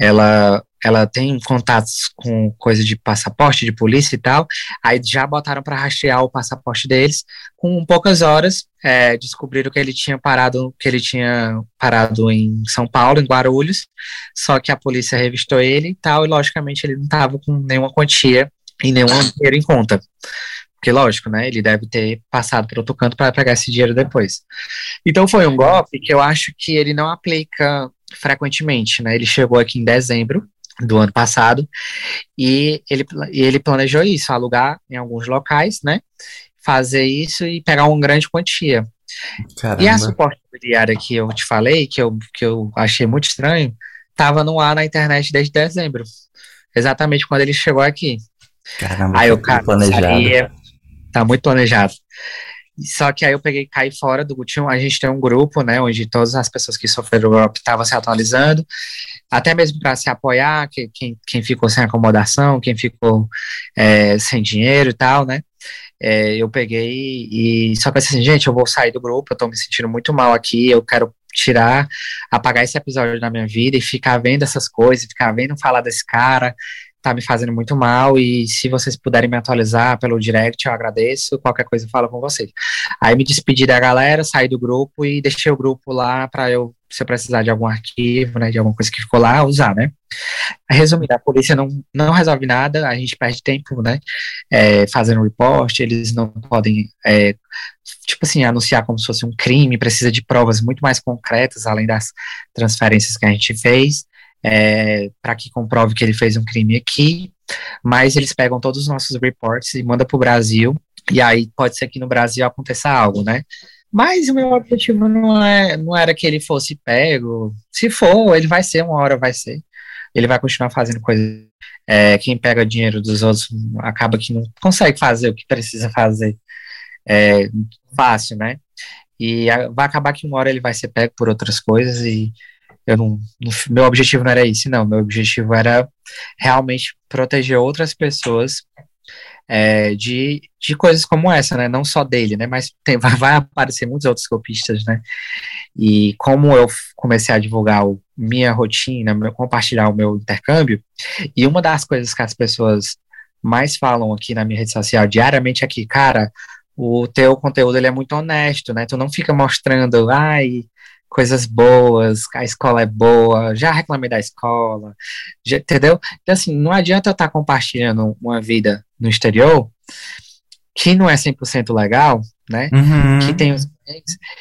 ela, ela tem contatos com coisa de passaporte, de polícia e tal. Aí já botaram para rastrear o passaporte deles. Com poucas horas, é, descobriram que ele tinha parado, que ele tinha parado em São Paulo, em Guarulhos. Só que a polícia revistou ele e tal, e logicamente ele não estava com nenhuma quantia e nenhum dinheiro em conta. Porque, lógico, né? Ele deve ter passado por outro canto para pegar esse dinheiro depois. Então, foi um golpe que eu acho que ele não aplica frequentemente, né? Ele chegou aqui em dezembro do ano passado e ele, ele planejou isso, alugar em alguns locais, né? Fazer isso e pegar uma grande quantia. Caramba. E a suporte imobiliária que eu te falei, que eu, que eu achei muito estranho, estava no ar na internet desde dezembro. Exatamente quando ele chegou aqui. Caramba, aí o cara planejado. Sabia, tá muito planejado. Só que aí eu peguei caí fora do tinha, a gente tem um grupo, né, onde todas as pessoas que sofreram o golpe estavam se atualizando, até mesmo para se apoiar, que, quem, quem ficou sem acomodação, quem ficou é, sem dinheiro e tal, né, é, eu peguei e só pensei assim, gente, eu vou sair do grupo, eu tô me sentindo muito mal aqui, eu quero tirar, apagar esse episódio da minha vida e ficar vendo essas coisas, ficar vendo falar desse cara, tá me fazendo muito mal e se vocês puderem me atualizar pelo direct, eu agradeço. Qualquer coisa eu falo com vocês. Aí me despedi da galera, saí do grupo e deixei o grupo lá para eu se eu precisar de algum arquivo, né, de alguma coisa que ficou lá, usar, né. Resumindo, a polícia não, não resolve nada, a gente perde tempo, né, é, fazendo report, eles não podem, é, tipo assim, anunciar como se fosse um crime, precisa de provas muito mais concretas, além das transferências que a gente fez, é, para que comprove que ele fez um crime aqui, mas eles pegam todos os nossos reports e mandam para o Brasil, e aí pode ser que no Brasil aconteça algo, né? Mas o meu objetivo não, é, não era que ele fosse pego. Se for, ele vai ser, uma hora vai ser. Ele vai continuar fazendo coisas. É, quem pega dinheiro dos outros acaba que não consegue fazer o que precisa fazer é, fácil, né? E vai acabar que uma hora ele vai ser pego por outras coisas e eu não, meu objetivo não era isso, não. Meu objetivo era realmente proteger outras pessoas é, de, de coisas como essa, né? Não só dele, né? Mas tem, vai, vai aparecer muitos outros golpistas, né? E como eu comecei a divulgar o, minha rotina, meu, compartilhar o meu intercâmbio, e uma das coisas que as pessoas mais falam aqui na minha rede social diariamente é que, cara, o teu conteúdo ele é muito honesto, né? Tu não fica mostrando, ai, coisas boas, a escola é boa, já reclamei da escola, já, entendeu? Então, assim, não adianta eu estar compartilhando uma vida no exterior que não é 100% legal, né? Uhum. Que tem os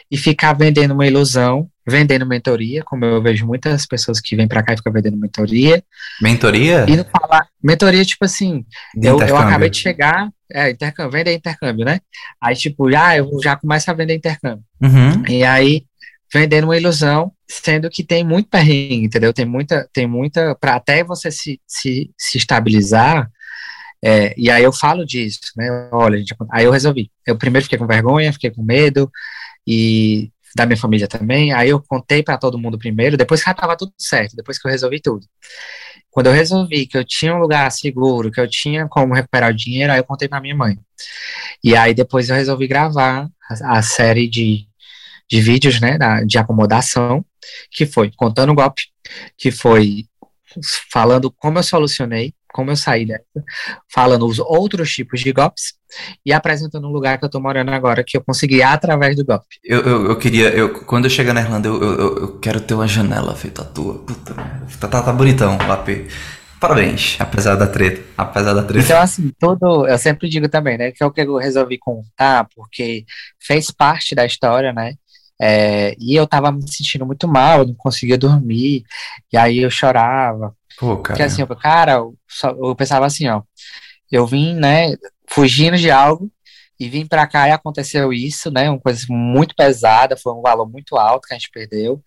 e ficar vendendo uma ilusão, vendendo mentoria, como eu vejo muitas pessoas que vêm para cá e ficam vendendo mentoria. Mentoria? E não falar. Mentoria, tipo assim, eu, eu, acabei de chegar, é, intercâmbio, vender intercâmbio, né? Aí, tipo, ah, eu já começo a vender intercâmbio. Uhum. E aí, vendendo uma ilusão, sendo que tem muito perrengue, entendeu? Tem muita, tem muita, para até você se, se, se estabilizar, é, e aí eu falo disso, né? Olha, gente, aí eu resolvi. Eu primeiro fiquei com vergonha, fiquei com medo, e da minha família também. Aí eu contei para todo mundo primeiro, depois que já estava tudo certo, depois que eu resolvi tudo. Quando eu resolvi que eu tinha um lugar seguro, que eu tinha como recuperar o dinheiro, aí eu contei para minha mãe. E aí depois eu resolvi gravar a, a série de de vídeos, né, de acomodação, que foi contando o golpe, que foi falando como eu solucionei, como eu saí dessa, falando os outros tipos de golpes e apresentando um lugar que eu tô morando agora que eu consegui através do golpe. Eu, eu, eu queria, eu, quando eu chegar na Irlanda, eu, eu, eu quero ter uma janela feita à tua. Puta merda. Tá, tá, tá bonitão o AP. Parabéns, apesar da treta. Apesar da treta. Então, assim, todo. Eu sempre digo também, né? Que é o que eu resolvi contar, porque fez parte da história, né? É, e eu tava me sentindo muito mal, eu não conseguia dormir, e aí eu chorava. Pô, cara. Porque assim, eu, cara, eu, só, eu pensava assim, ó, eu vim, né, fugindo de algo, e vim para cá e aconteceu isso, né, uma coisa muito pesada, foi um valor muito alto que a gente perdeu,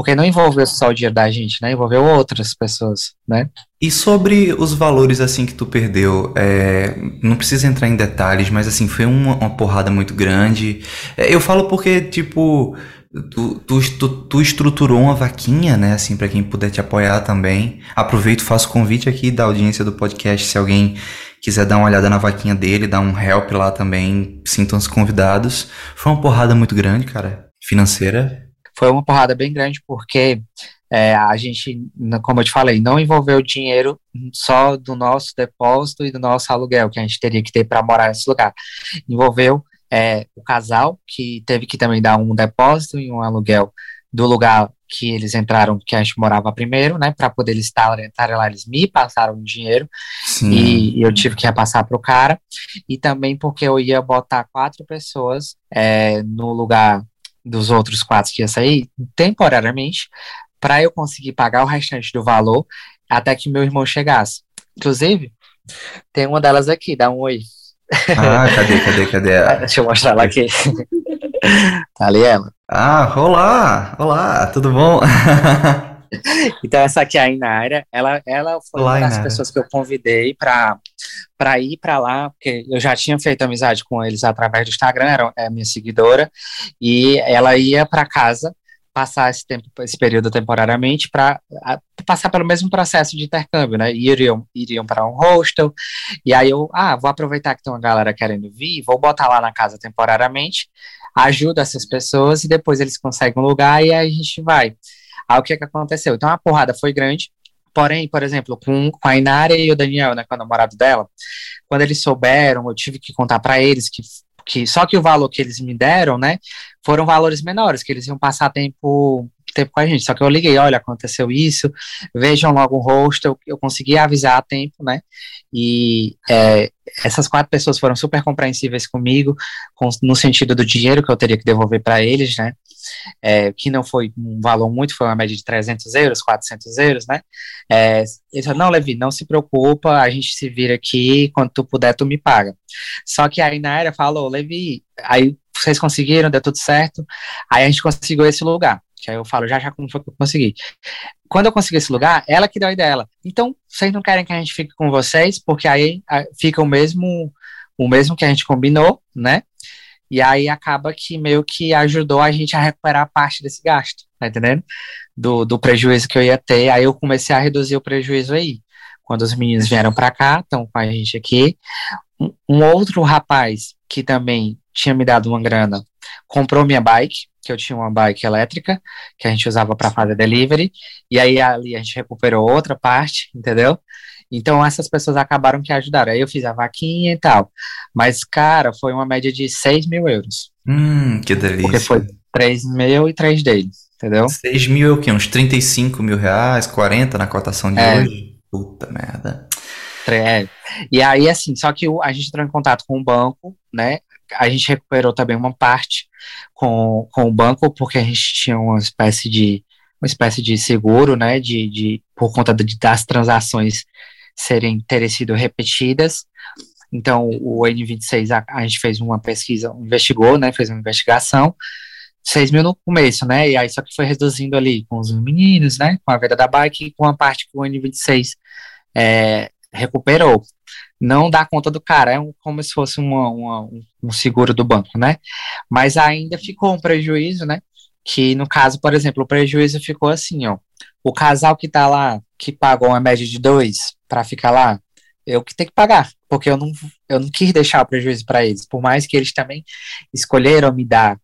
porque não envolveu só o dinheiro da gente, né? Envolveu outras pessoas, né? E sobre os valores assim que tu perdeu, é, não precisa entrar em detalhes, mas assim foi uma, uma porrada muito grande. É, eu falo porque tipo Tu, tu, tu, tu, estruturou uma vaquinha, né, assim, para quem puder te apoiar também. Aproveito, faço convite aqui da audiência do podcast, se alguém quiser dar uma olhada na vaquinha dele, dar um help lá também, sintam-se convidados. Foi uma porrada muito grande, cara, financeira foi uma porrada bem grande, porque é, a gente, como eu te falei, não envolveu dinheiro só do nosso depósito e do nosso aluguel, que a gente teria que ter para morar nesse lugar. Envolveu é, o casal, que teve que também dar um depósito e um aluguel do lugar que eles entraram, que a gente morava primeiro, né, para poder eles estarem lá, eles me passaram o dinheiro Sim. e eu tive que repassar para o cara, e também porque eu ia botar quatro pessoas é, no lugar dos outros quatro que ia sair temporariamente para eu conseguir pagar o restante do valor até que meu irmão chegasse. Inclusive, tem uma delas aqui, dá um oi. Ah, cadê, cadê, cadê? Deixa eu mostrar ela aqui. tá ali ela. Ah, olá, olá, tudo bom? então essa aqui é a Inara, ela, ela foi olá, uma das Inara. pessoas que eu convidei para para ir para lá, porque eu já tinha feito amizade com eles através do Instagram, era é minha seguidora, e ela ia para casa passar esse tempo, esse período temporariamente para passar pelo mesmo processo de intercâmbio, né? Iriam, iriam para um hostel, e aí eu, ah, vou aproveitar que tem uma galera querendo vir, vou botar lá na casa temporariamente, ajuda essas pessoas e depois eles conseguem um lugar e aí a gente vai. Aí o que que aconteceu? Então a porrada foi grande, Porém, por exemplo, com, com a Inara e o Daniel, né, com o namorado dela, quando eles souberam, eu tive que contar para eles que, que só que o valor que eles me deram, né, foram valores menores, que eles iam passar tempo tempo com a gente. Só que eu liguei, olha, aconteceu isso, vejam logo o rosto, eu, consegui avisar a tempo, né? E é, essas quatro pessoas foram super compreensíveis comigo, com, no sentido do dinheiro que eu teria que devolver para eles, né? É, que não foi um valor muito, foi uma média de 300 euros, 400 euros, né? É, eles falaram, não, Levi, não se preocupa, a gente se vira aqui, quando tu puder, tu me paga. Só que aí na área falou, Levi, aí vocês conseguiram, deu tudo certo, aí a gente conseguiu esse lugar. Que aí eu falo, já já como foi que eu consegui. Quando eu consegui esse lugar, ela que deu a ideia dela. Então, vocês não querem que a gente fique com vocês, porque aí fica o mesmo, o mesmo que a gente combinou, né? E aí acaba que meio que ajudou a gente a recuperar parte desse gasto, tá entendendo? Do, do prejuízo que eu ia ter. Aí eu comecei a reduzir o prejuízo aí. Quando os meninos vieram para cá, estão com a gente aqui. Um, um outro rapaz que também tinha me dado uma grana comprou minha bike, que eu tinha uma bike elétrica, que a gente usava para fazer delivery, e aí ali a gente recuperou outra parte, entendeu? Então essas pessoas acabaram que ajudaram. Aí eu fiz a vaquinha e tal. Mas, cara, foi uma média de 6 mil euros. Hum, que delícia. Porque foi 3 mil e 3 dele, entendeu? 6 mil é o quê? Uns 35 mil reais, 40 na cotação de é. hoje? Puta merda. É. E aí, assim, só que a gente entrou em contato com o banco, né? A gente recuperou também uma parte com, com o banco, porque a gente tinha uma espécie de uma espécie de seguro, né, de, de por conta de, das transações serem terem sido repetidas. Então, o N26, a, a, gente fez uma pesquisa, investigou, né, fez uma investigação, 6 mil no começo, né, e aí só que foi reduzindo ali com os meninos, né, com a venda da bike e com a parte que o N26 é, recuperou não dá conta do cara, é um, como se fosse uma, uma, um seguro do banco, né? Mas ainda ficou um prejuízo, né? Que no caso, por exemplo, o prejuízo ficou assim, ó. O casal que tá lá, que pagou uma média de dois para ficar lá, eu que tenho que pagar, porque eu não, eu não quis deixar o prejuízo para eles, por mais que eles também escolheram me dar,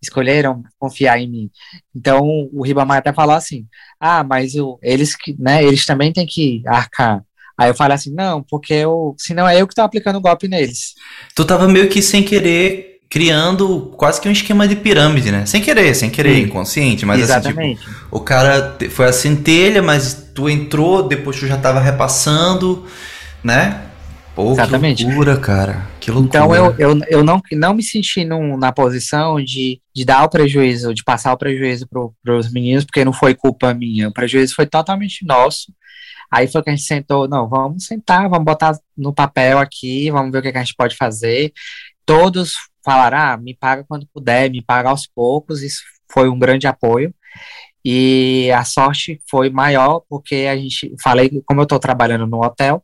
escolheram confiar em mim. Então, o Ribamar até falou assim: ah, mas eu, eles, né, eles também têm que arcar Aí eu falei assim, não, porque eu, senão é eu que tô aplicando golpe neles. Tu tava meio que sem querer criando quase que um esquema de pirâmide, né? Sem querer, sem querer, Sim. inconsciente, mas Exatamente. assim, tipo, o cara foi a centelha, mas tu entrou, depois tu já tava repassando, né? Pô, Exatamente. que loucura, cara. Que loucura. Então eu, eu, eu não, não me senti num, na posição de, de dar o prejuízo, de passar o prejuízo para os meninos, porque não foi culpa minha. O prejuízo foi totalmente nosso. Aí foi que a gente sentou, não, vamos sentar, vamos botar no papel aqui, vamos ver o que, que a gente pode fazer. Todos falaram, ah, me paga quando puder, me paga aos poucos, isso foi um grande apoio. E a sorte foi maior porque a gente, falei, como eu estou trabalhando no hotel,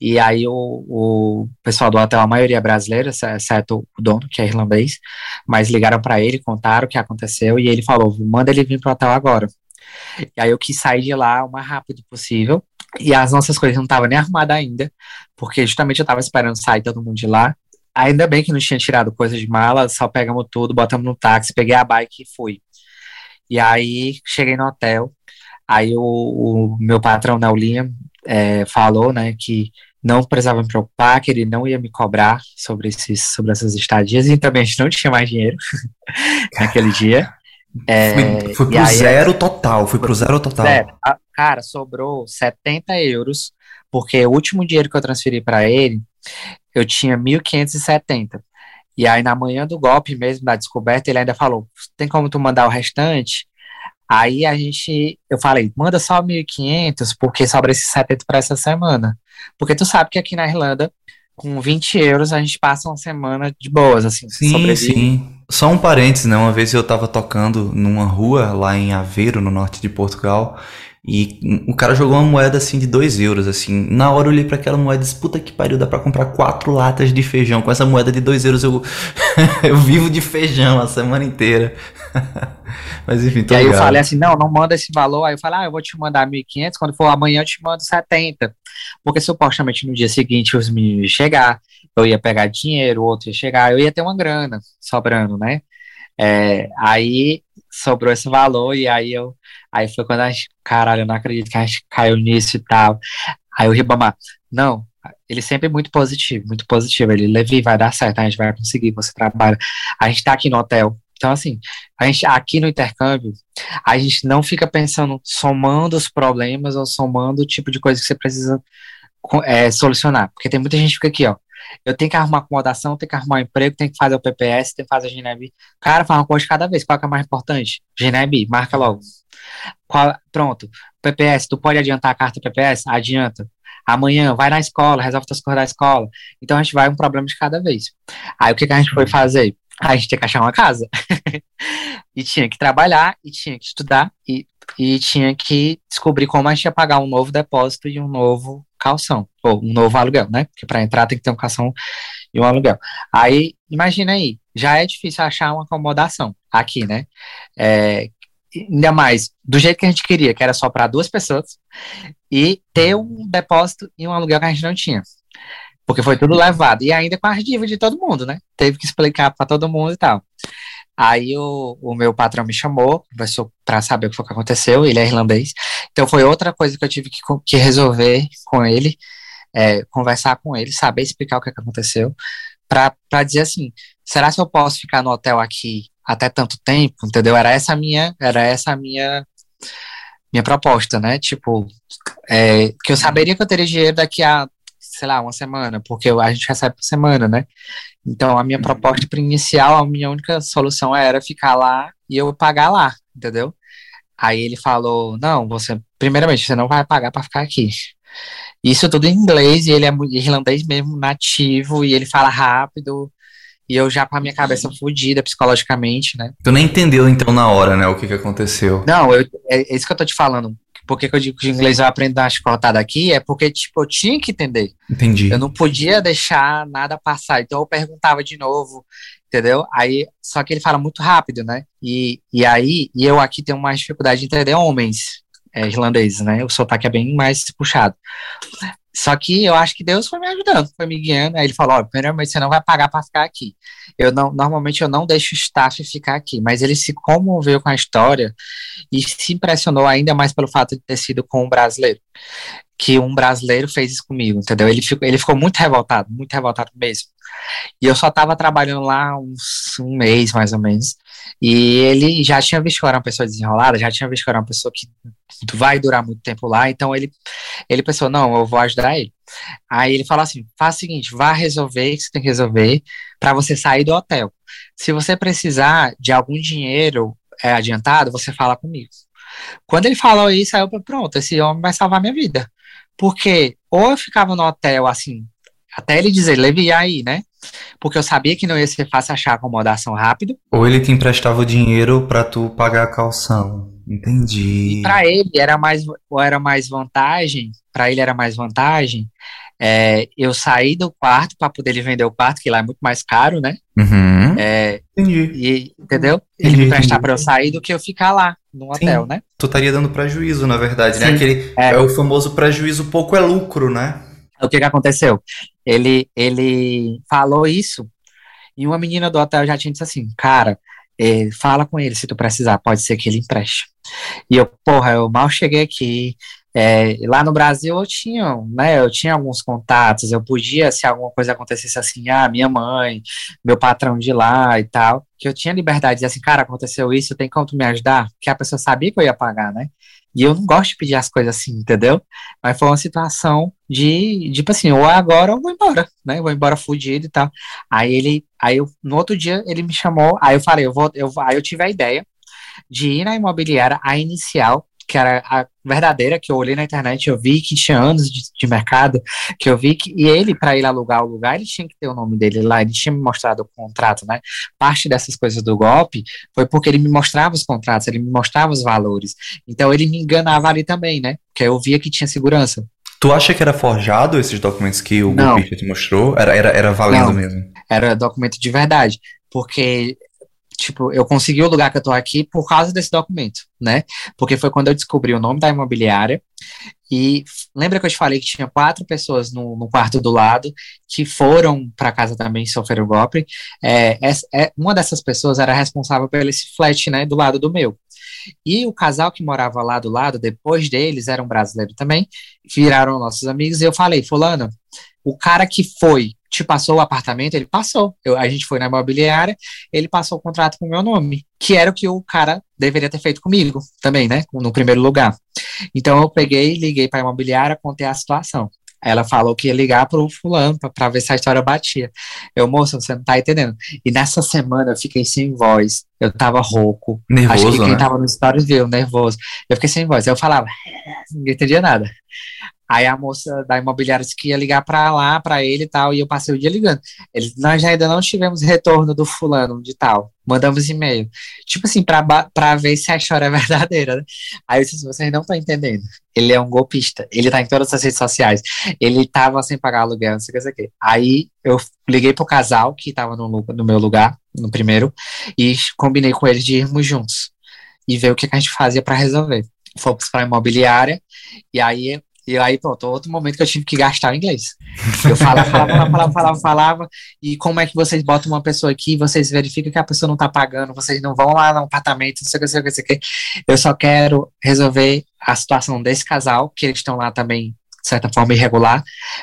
e aí o, o pessoal do hotel, a maioria é brasileira, exceto o dono, que é irlandês, mas ligaram para ele, contaram o que aconteceu, e ele falou, manda ele vir pro hotel agora. E aí eu quis sair de lá o mais rápido possível. E as nossas coisas não estavam nem arrumadas ainda, porque justamente eu estava esperando sair todo mundo de lá. Ainda bem que não tinha tirado coisa de mala, só pegamos tudo, botamos no táxi, peguei a bike e fui. E aí cheguei no hotel, aí o, o meu patrão, Naulinha, é, falou, né, que não precisava me preocupar, que ele não ia me cobrar sobre, esses, sobre essas estadias, e também a gente não tinha mais dinheiro naquele dia. É, foi, foi pro aí, zero total, foi pro zero total. Zero. Cara, sobrou 70 euros, porque o último dinheiro que eu transferi para ele, eu tinha 1.570. E aí, na manhã do golpe mesmo, da descoberta, ele ainda falou: tem como tu mandar o restante? Aí a gente, eu falei, manda só 1.500, porque sobra esses 70 para essa semana. Porque tu sabe que aqui na Irlanda, com 20 euros, a gente passa uma semana de boas, assim, sim, sobrevive. Sim, só um parênteses, né? Uma vez eu tava tocando numa rua lá em Aveiro, no norte de Portugal, e o cara jogou uma moeda assim de 2 euros, assim. Na hora eu olhei para aquela moeda e disse, puta que pariu, dá pra comprar quatro latas de feijão. Com essa moeda de 2 euros eu, eu vivo de feijão a semana inteira. Mas enfim, tô E aí ligado. eu falei assim, não, não manda esse valor. Aí eu falei, ah, eu vou te mandar 1.500, quando for amanhã eu te mando 70. Porque supostamente no dia seguinte os meninos iam chegar, eu ia pegar dinheiro, o outro ia chegar, eu ia ter uma grana sobrando, né? É, aí sobrou esse valor e aí eu aí foi quando a gente, caralho, eu não acredito que a gente caiu nisso e tal. Aí o Ribamar, não, ele sempre é muito positivo, muito positivo. Ele, Levi, vai dar certo, a gente vai conseguir, você trabalha. A gente tá aqui no hotel, Então, assim, a gente aqui no intercâmbio, a gente não fica pensando somando os problemas ou somando o tipo de coisa que você precisa é, solucionar. Porque tem muita gente que fica aqui, ó. Eu tenho que arrumar acomodação, tenho que arrumar um emprego, tenho que fazer o PPS, tenho que fazer a GNEB. Cara, faz uma coisa de cada vez. Qual que é mais importante? GNEB, marca logo. Qual, pronto. PPS, tu pode adiantar a carta PPS? Adianta. Amanhã, vai na escola, resolve as coisas da escola. Então a gente vai um problema de cada vez. Aí o que, que a gente foi fazer? A gente tinha que achar uma casa. e tinha que trabalhar, e tinha que estudar, e, e tinha que descobrir como a gente ia pagar um novo depósito e um novo calção, ou um novo aluguel, né? Porque para entrar tem que ter um calção e um aluguel. Aí, imagina aí, já é difícil achar uma acomodação aqui, né? É, ainda mais do jeito que a gente queria, que era só para duas pessoas, e ter um depósito e um aluguel que a gente não tinha. Porque foi tudo levado. E ainda com as dívidas de todo mundo, né? Teve que explicar para todo mundo e tal. Aí o, o meu patrão me chamou, para saber o que foi que aconteceu, ele é irlandês. Então foi outra coisa que eu tive que, que resolver com ele, é, conversar com ele, saber explicar o que, que aconteceu, para dizer assim, será que eu posso ficar no hotel aqui até tanto tempo, entendeu? Era essa a minha, era essa minha minha proposta, né? Tipo, é, que eu saberia que eu teria dinheiro daqui a, sei lá, uma semana, porque a gente recebe por semana, né? Então, a minha uhum. proposta inicial, a minha única solução era ficar lá e eu pagar lá, entendeu? Aí ele falou: Não, você, primeiramente, você não vai pagar para ficar aqui. Isso tudo em inglês, e ele é irlandês mesmo, nativo, e ele fala rápido, e eu já com a minha cabeça fodida psicologicamente, né? Tu nem entendeu então na hora, né, o que que aconteceu? Não, eu, é, é isso que eu tô te falando. Porque que eu digo que o inglês eu aprendo na chicotada aqui é porque, tipo, eu tinha que entender. Entendi. Eu não podia deixar nada passar. Então eu perguntava de novo, entendeu? Aí, só que ele fala muito rápido, né? E, e aí, e eu aqui tenho mais dificuldade de entender homens é, irlandeses, né? O sotaque é bem mais puxado. Só que eu acho que Deus foi me ajudando, foi me guiando. Aí ele falou: ó, primeiramente você não vai pagar para ficar aqui. Eu não, normalmente eu não deixo o staff ficar aqui, mas ele se comoveu com a história e se impressionou ainda mais pelo fato de ter sido com um brasileiro. Que um brasileiro fez isso comigo, entendeu? Ele ficou, ele ficou muito revoltado, muito revoltado mesmo. E eu só estava trabalhando lá uns um mês, mais ou menos. E ele já tinha visto que eu era uma pessoa desenrolada, já tinha visto que eu era uma pessoa que vai durar muito tempo lá, então ele, ele pensou, não, eu vou ajudar ele. Aí ele falou assim, faz o seguinte, vá resolver o que você tem que resolver para você sair do hotel. Se você precisar de algum dinheiro é, adiantado, você fala comigo. Quando ele falou isso, aí eu pronto, esse homem vai salvar minha vida. Porque ou eu ficava no hotel, assim, até ele dizer, leve aí, né? Porque eu sabia que não ia ser fácil achar acomodação rápido. Ou ele te emprestava o dinheiro para tu pagar a calção. Entendi. Para ele era mais, era mais vantagem, para ele era mais vantagem é, eu sair do quarto para poder ele vender o quarto, que lá é muito mais caro, né? Uhum. É, entendi. E, entendeu? Ele entendi, me emprestar para eu sair do que eu ficar lá no Sim. hotel, né? Tu estaria dando prejuízo, na verdade, né? Sim. né? Aquele, é. é o famoso prejuízo pouco é lucro, né? O que que aconteceu? Ele, ele falou isso e uma menina do hotel já tinha dito assim, cara, é, fala com ele se tu precisar, pode ser que ele empreste. E eu, porra, eu mal cheguei aqui, é, lá no Brasil eu tinha, né, eu tinha alguns contatos, eu podia, se alguma coisa acontecesse assim, ah, minha mãe, meu patrão de lá e tal, que eu tinha liberdade de dizer assim, cara, aconteceu isso, tem como tu me ajudar? Que a pessoa sabia que eu ia pagar, né? E eu não gosto de pedir as coisas assim, entendeu? Mas foi uma situação de, tipo assim, ou agora ou vou embora, né? Eu vou embora fudido e tal. Aí ele, aí eu, no outro dia ele me chamou, aí eu falei, eu vou, eu, aí eu tive a ideia de ir na imobiliária, a inicial, que era a verdadeira, que eu olhei na internet, eu vi que tinha anos de, de mercado, que eu vi que, e ele, para ir alugar o lugar, ele tinha que ter o nome dele lá, ele tinha me mostrado o contrato, né? Parte dessas coisas do golpe foi porque ele me mostrava os contratos, ele me mostrava os valores. Então ele me enganava ali também, né? Porque eu via que tinha segurança. Tu acha que era forjado esses documentos que o golpista te mostrou? Era, era, era valendo Não, mesmo? Era documento de verdade. Porque tipo, eu consegui o lugar que eu tô aqui por causa desse documento, né? Porque foi quando eu descobri o nome da imobiliária e lembra que eu te falei que tinha quatro pessoas no, no quarto do lado que foram para casa também sofrer o golpe? É, é, uma dessas pessoas era responsável pelo esse flat, né, do lado do meu. E o casal que morava lá do lado, depois deles, era um brasileiro também, viraram nossos amigos, e eu falei, fulano, o cara que foi te passou o apartamento? Ele passou. Eu, a gente foi na imobiliária, ele passou o contrato com o meu nome, que era o que o cara deveria ter feito comigo também, né? No primeiro lugar. Então eu peguei, liguei para a imobiliária, contei a situação. Ela falou que ia ligar pro fulano para ver se a história batia. Eu, moça, você não tá entendendo. E nessa semana eu fiquei sem voz. Eu tava rouco. Nervoso, Acho que quem né? tava no stories viu, nervoso. Eu fiquei sem voz. Eu falava, ninguém entendia nada. Aí a moça da imobiliária disse que ia ligar para lá, para ele e tal, e eu passei o dia ligando. Eles, nós ainda não tivemos retorno do fulano de tal. Mandamos e-mail. Tipo assim, para ver se a história é verdadeira. Né? Aí eu disse, vocês não estão entendendo. Ele é um golpista. Ele tá em todas as redes sociais. Ele tava sem pagar aluguel, não sei o que, não sei o que. Aí eu liguei pro casal que tava no, no meu lugar, no primeiro, e combinei com eles de irmos juntos. E ver o que, que a gente fazia para resolver. Fomos pra imobiliária, e aí e aí, pronto, outro momento que eu tive que gastar o inglês. Eu falava, falava, falava, falava, falava, e como é que vocês botam uma pessoa aqui, vocês verificam que a pessoa não tá pagando, vocês não vão lá no apartamento, não sei o que, não sei o que, não sei o que. Eu só quero resolver a situação desse casal, que eles estão lá também, de certa forma, irregular,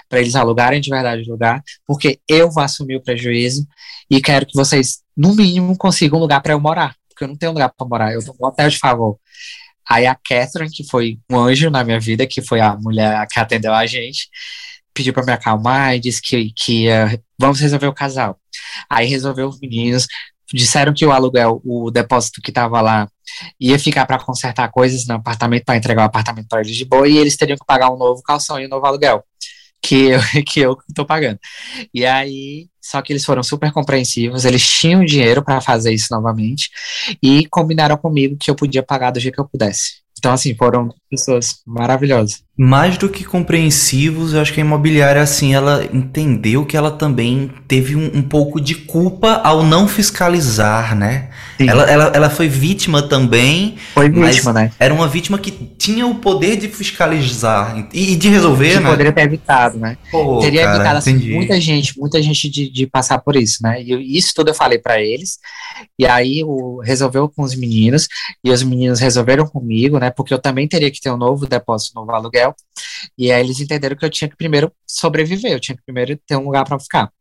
para eles alugarem de verdade o lugar, porque eu vou assumir o prejuízo e quero que vocês, no mínimo, consigam um lugar para eu morar, porque eu não tenho lugar para morar, eu tô no hotel de favor. Aí a Catherine, que foi um anjo na minha vida, que foi a mulher que atendeu a gente, pediu para me acalmar e disse que, que uh, vamos resolver o casal. Aí resolveu os meninos, disseram que o aluguel, o depósito que estava lá, ia ficar para consertar coisas no apartamento, para entregar o apartamento para eles de boa, e eles teriam que pagar um novo calção e um novo aluguel que eu, que eu tô pagando. E aí, só que eles foram super compreensivos, eles tinham dinheiro para fazer isso novamente e combinaram comigo que eu podia pagar do jeito que eu pudesse. Então, assim, foram pessoas maravilhosas. Mais do que compreensivos, eu acho que a imobiliária, assim, ela entendeu que ela também teve um, um pouco de culpa ao não fiscalizar, né? Ela, ela, ela foi vítima também. Foi vítima, né? Era uma vítima que tinha o poder de fiscalizar e, e de resolver, que né? poderia ter evitado, né? Pô, Teria cara, evitado assim, muita gente, muita gente de, de passar por isso, né? E isso tudo eu falei para eles. E aí o, resolveu com os meninos e os meninos resolveram comigo, né? Porque eu também teria que ter um novo depósito, um novo aluguel. E aí eles entenderam que eu tinha que primeiro sobreviver, eu tinha que primeiro ter um lugar para ficar.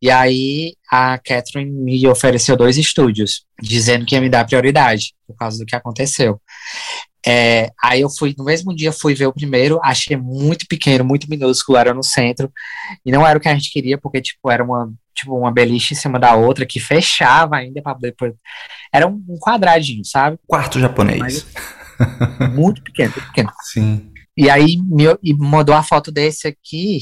E aí a Catherine me ofereceu dois estúdios, dizendo que ia me dar prioridade por causa do que aconteceu. É, aí eu fui, no mesmo dia, fui ver o primeiro, achei muito pequeno, muito minúsculo, era no centro, e não era o que a gente queria, porque, tipo, era uma, tipo, uma beliche em cima da outra, que fechava ainda para depois. Era um, um quadradinho, sabe? Quarto japonês. Mas- Muito pequeno, muito pequeno. Sim. E aí me, e mandou a foto desse aqui,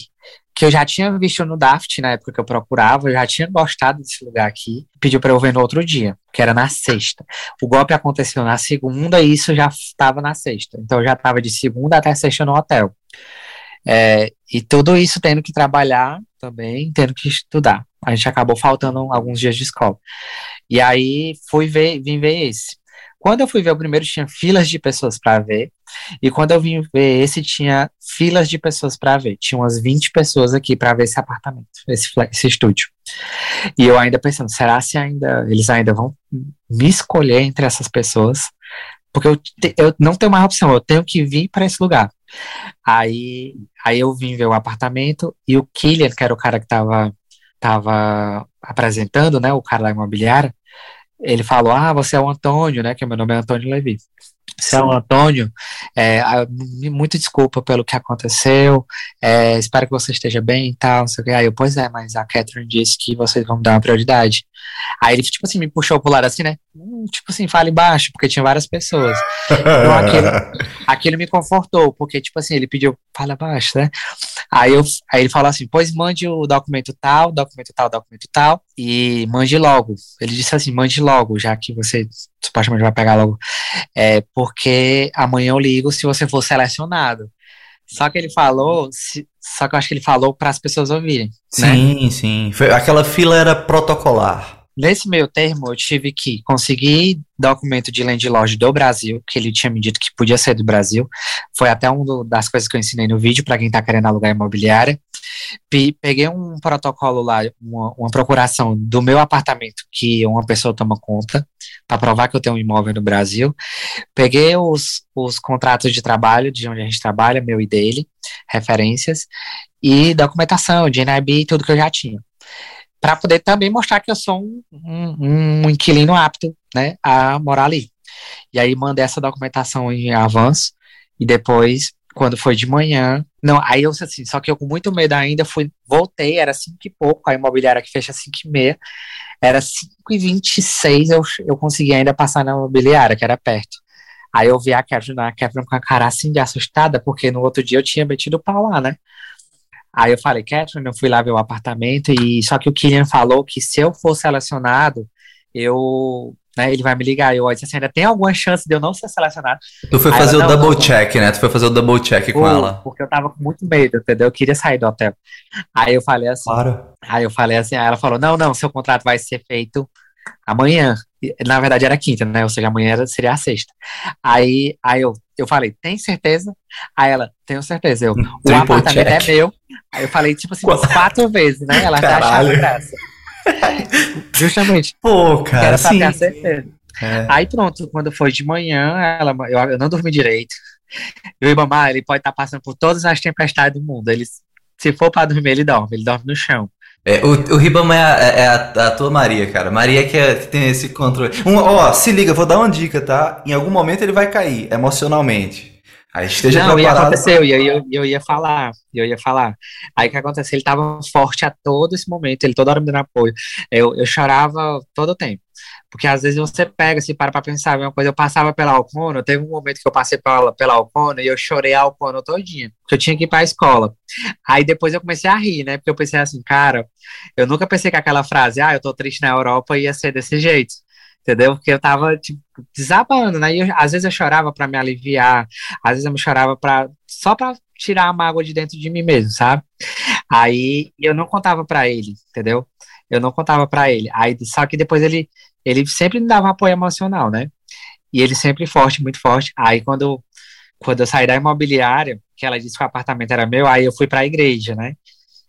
que eu já tinha visto no Daft na época que eu procurava, eu já tinha gostado desse lugar aqui, pediu para eu ver no outro dia, que era na sexta. O golpe aconteceu na segunda e isso já estava na sexta. Então eu já estava de segunda até sexta no hotel. É, e tudo isso tendo que trabalhar também, tendo que estudar. A gente acabou faltando alguns dias de escola. E aí fui ver, vim ver esse. Quando eu fui ver o primeiro, tinha filas de pessoas para ver. E quando eu vim ver esse, tinha filas de pessoas para ver. Tinha umas 20 pessoas aqui para ver esse apartamento, esse, esse estúdio. E eu ainda pensando, será se ainda eles ainda vão me escolher entre essas pessoas? Porque eu, te- eu não tenho mais opção, eu tenho que vir para esse lugar. Aí, aí eu vim ver o apartamento e o Killian, que era o cara que estava tava apresentando, né, o cara da imobiliária, ele falou, ah, você é o Antônio, né, que meu nome é Antônio Levi. Você é o Antônio, é, ah, muito desculpa pelo que aconteceu, é, espero que você esteja bem e tal, não sei o que. Aí eu, pois é, mas a Catherine disse que vocês vão dar uma prioridade. Aí ele, tipo assim, me puxou pro lado assim, né, hum, tipo assim, fale baixo, porque tinha várias pessoas. Então aquele, aquilo me confortou, porque, tipo assim, ele pediu, fala baixo, né? Aí, eu, aí ele falou assim, pois mande o documento tal, documento tal, documento tal, e mande logo. Ele disse assim, mande logo, já que você supostamente vai pegar logo. É, porque amanhã eu ligo se você for selecionado. Só que ele falou, se- só que eu acho que ele falou para as pessoas ouvirem. né? Sim, sim. Foi- aquela fila era protocolar. Nesse meio termo, eu tive que conseguir documento de landlord do Brasil, que ele tinha me dito que podia ser do Brasil. Foi até uma das coisas que eu ensinei no vídeo para quem está querendo alugar imobiliária. peguei um protocolo lá, uma, uma, procuração do meu apartamento que uma pessoa toma conta, para provar que eu tenho um imóvel no Brasil. Peguei os, os contratos de trabalho de onde a gente trabalha, meu e dele, referências, e documentação, de NIB, tudo que eu já tinha. Para poder também mostrar que eu sou um, um, um inquilino apto né, a morar ali. E aí mandei essa documentação em avanço, e depois quando foi de manhã. Não, aí eu assim, só que eu com muito medo ainda fui, voltei, era cinco e pouco, a imobiliária que fecha cinco e meia, era cinco e vinte e seis, eu, eu consegui ainda passar na imobiliária, que era perto. Aí eu vi a Catherine, a Catherine com a cara assim de assustada, porque no outro dia eu tinha metido pau lá, né? Aí eu falei, Catherine, eu fui lá ver o apartamento, e só que o Killian falou que se eu for selecionado, eu né? Ele vai me ligar. Eu disse assim, ainda tem alguma chance de eu não ser selecionado. Tu foi fazer ela, o double não, check, né? Tu foi fazer o double check com ela. Porque eu tava com muito medo, entendeu? Eu queria sair do hotel. Aí eu falei assim. Claro. Aí eu falei assim, aí ela falou: não, não, seu contrato vai ser feito amanhã. Na verdade era quinta, né? Ou seja, amanhã era, seria a sexta. Aí, aí eu, eu falei, tem certeza? Aí ela, tenho certeza. Eu, o apartamento é check. é meu. Aí eu falei, tipo assim, umas quatro vezes, né? Ela já achava graça. Justamente. Pô, cara. Era pra sim. ter certeza. É. Aí pronto, quando foi de manhã, ela, eu, eu não dormi direito. E mamãe, ele pode estar tá passando por todas as tempestades do mundo. Ele, se for para dormir, ele dorme, ele dorme no chão. É, o, o Ribamar é, a, é a, a, tua Maria, cara. Maria que, é, que tem esse controle. Um, ó, se liga, vou dar uma dica, tá? Em algum momento ele vai cair emocionalmente. Aí esteja Não, preparado. aconteceu, e eu, eu, eu ia falar, eu ia falar. Aí o que aconteceu? Ele estava forte a todo esse momento, ele toda hora me dando apoio. Eu, eu chorava todo o tempo. Porque às vezes você pega, se para pra pensar, uma coisa, eu passava pela Alcono, teve um momento que eu passei pela, pela Alcono e eu chorei a Alcono todinha, porque eu tinha que ir pra escola. Aí depois eu comecei a rir, né, porque eu pensei assim, cara, eu nunca pensei que aquela frase, ah, eu tô triste na Europa, ia ser desse jeito entendeu? Porque eu tava, tipo, desabando, né? E eu, às vezes eu chorava para me aliviar, às vezes eu me chorava para só para tirar a mágoa de dentro de mim mesmo, sabe? Aí eu não contava para ele, entendeu? Eu não contava para ele. Aí só que depois ele ele sempre me dava apoio emocional, né? E ele sempre forte, muito forte. Aí quando quando eu saí da imobiliária, que ela disse que o apartamento era meu, aí eu fui para a igreja, né?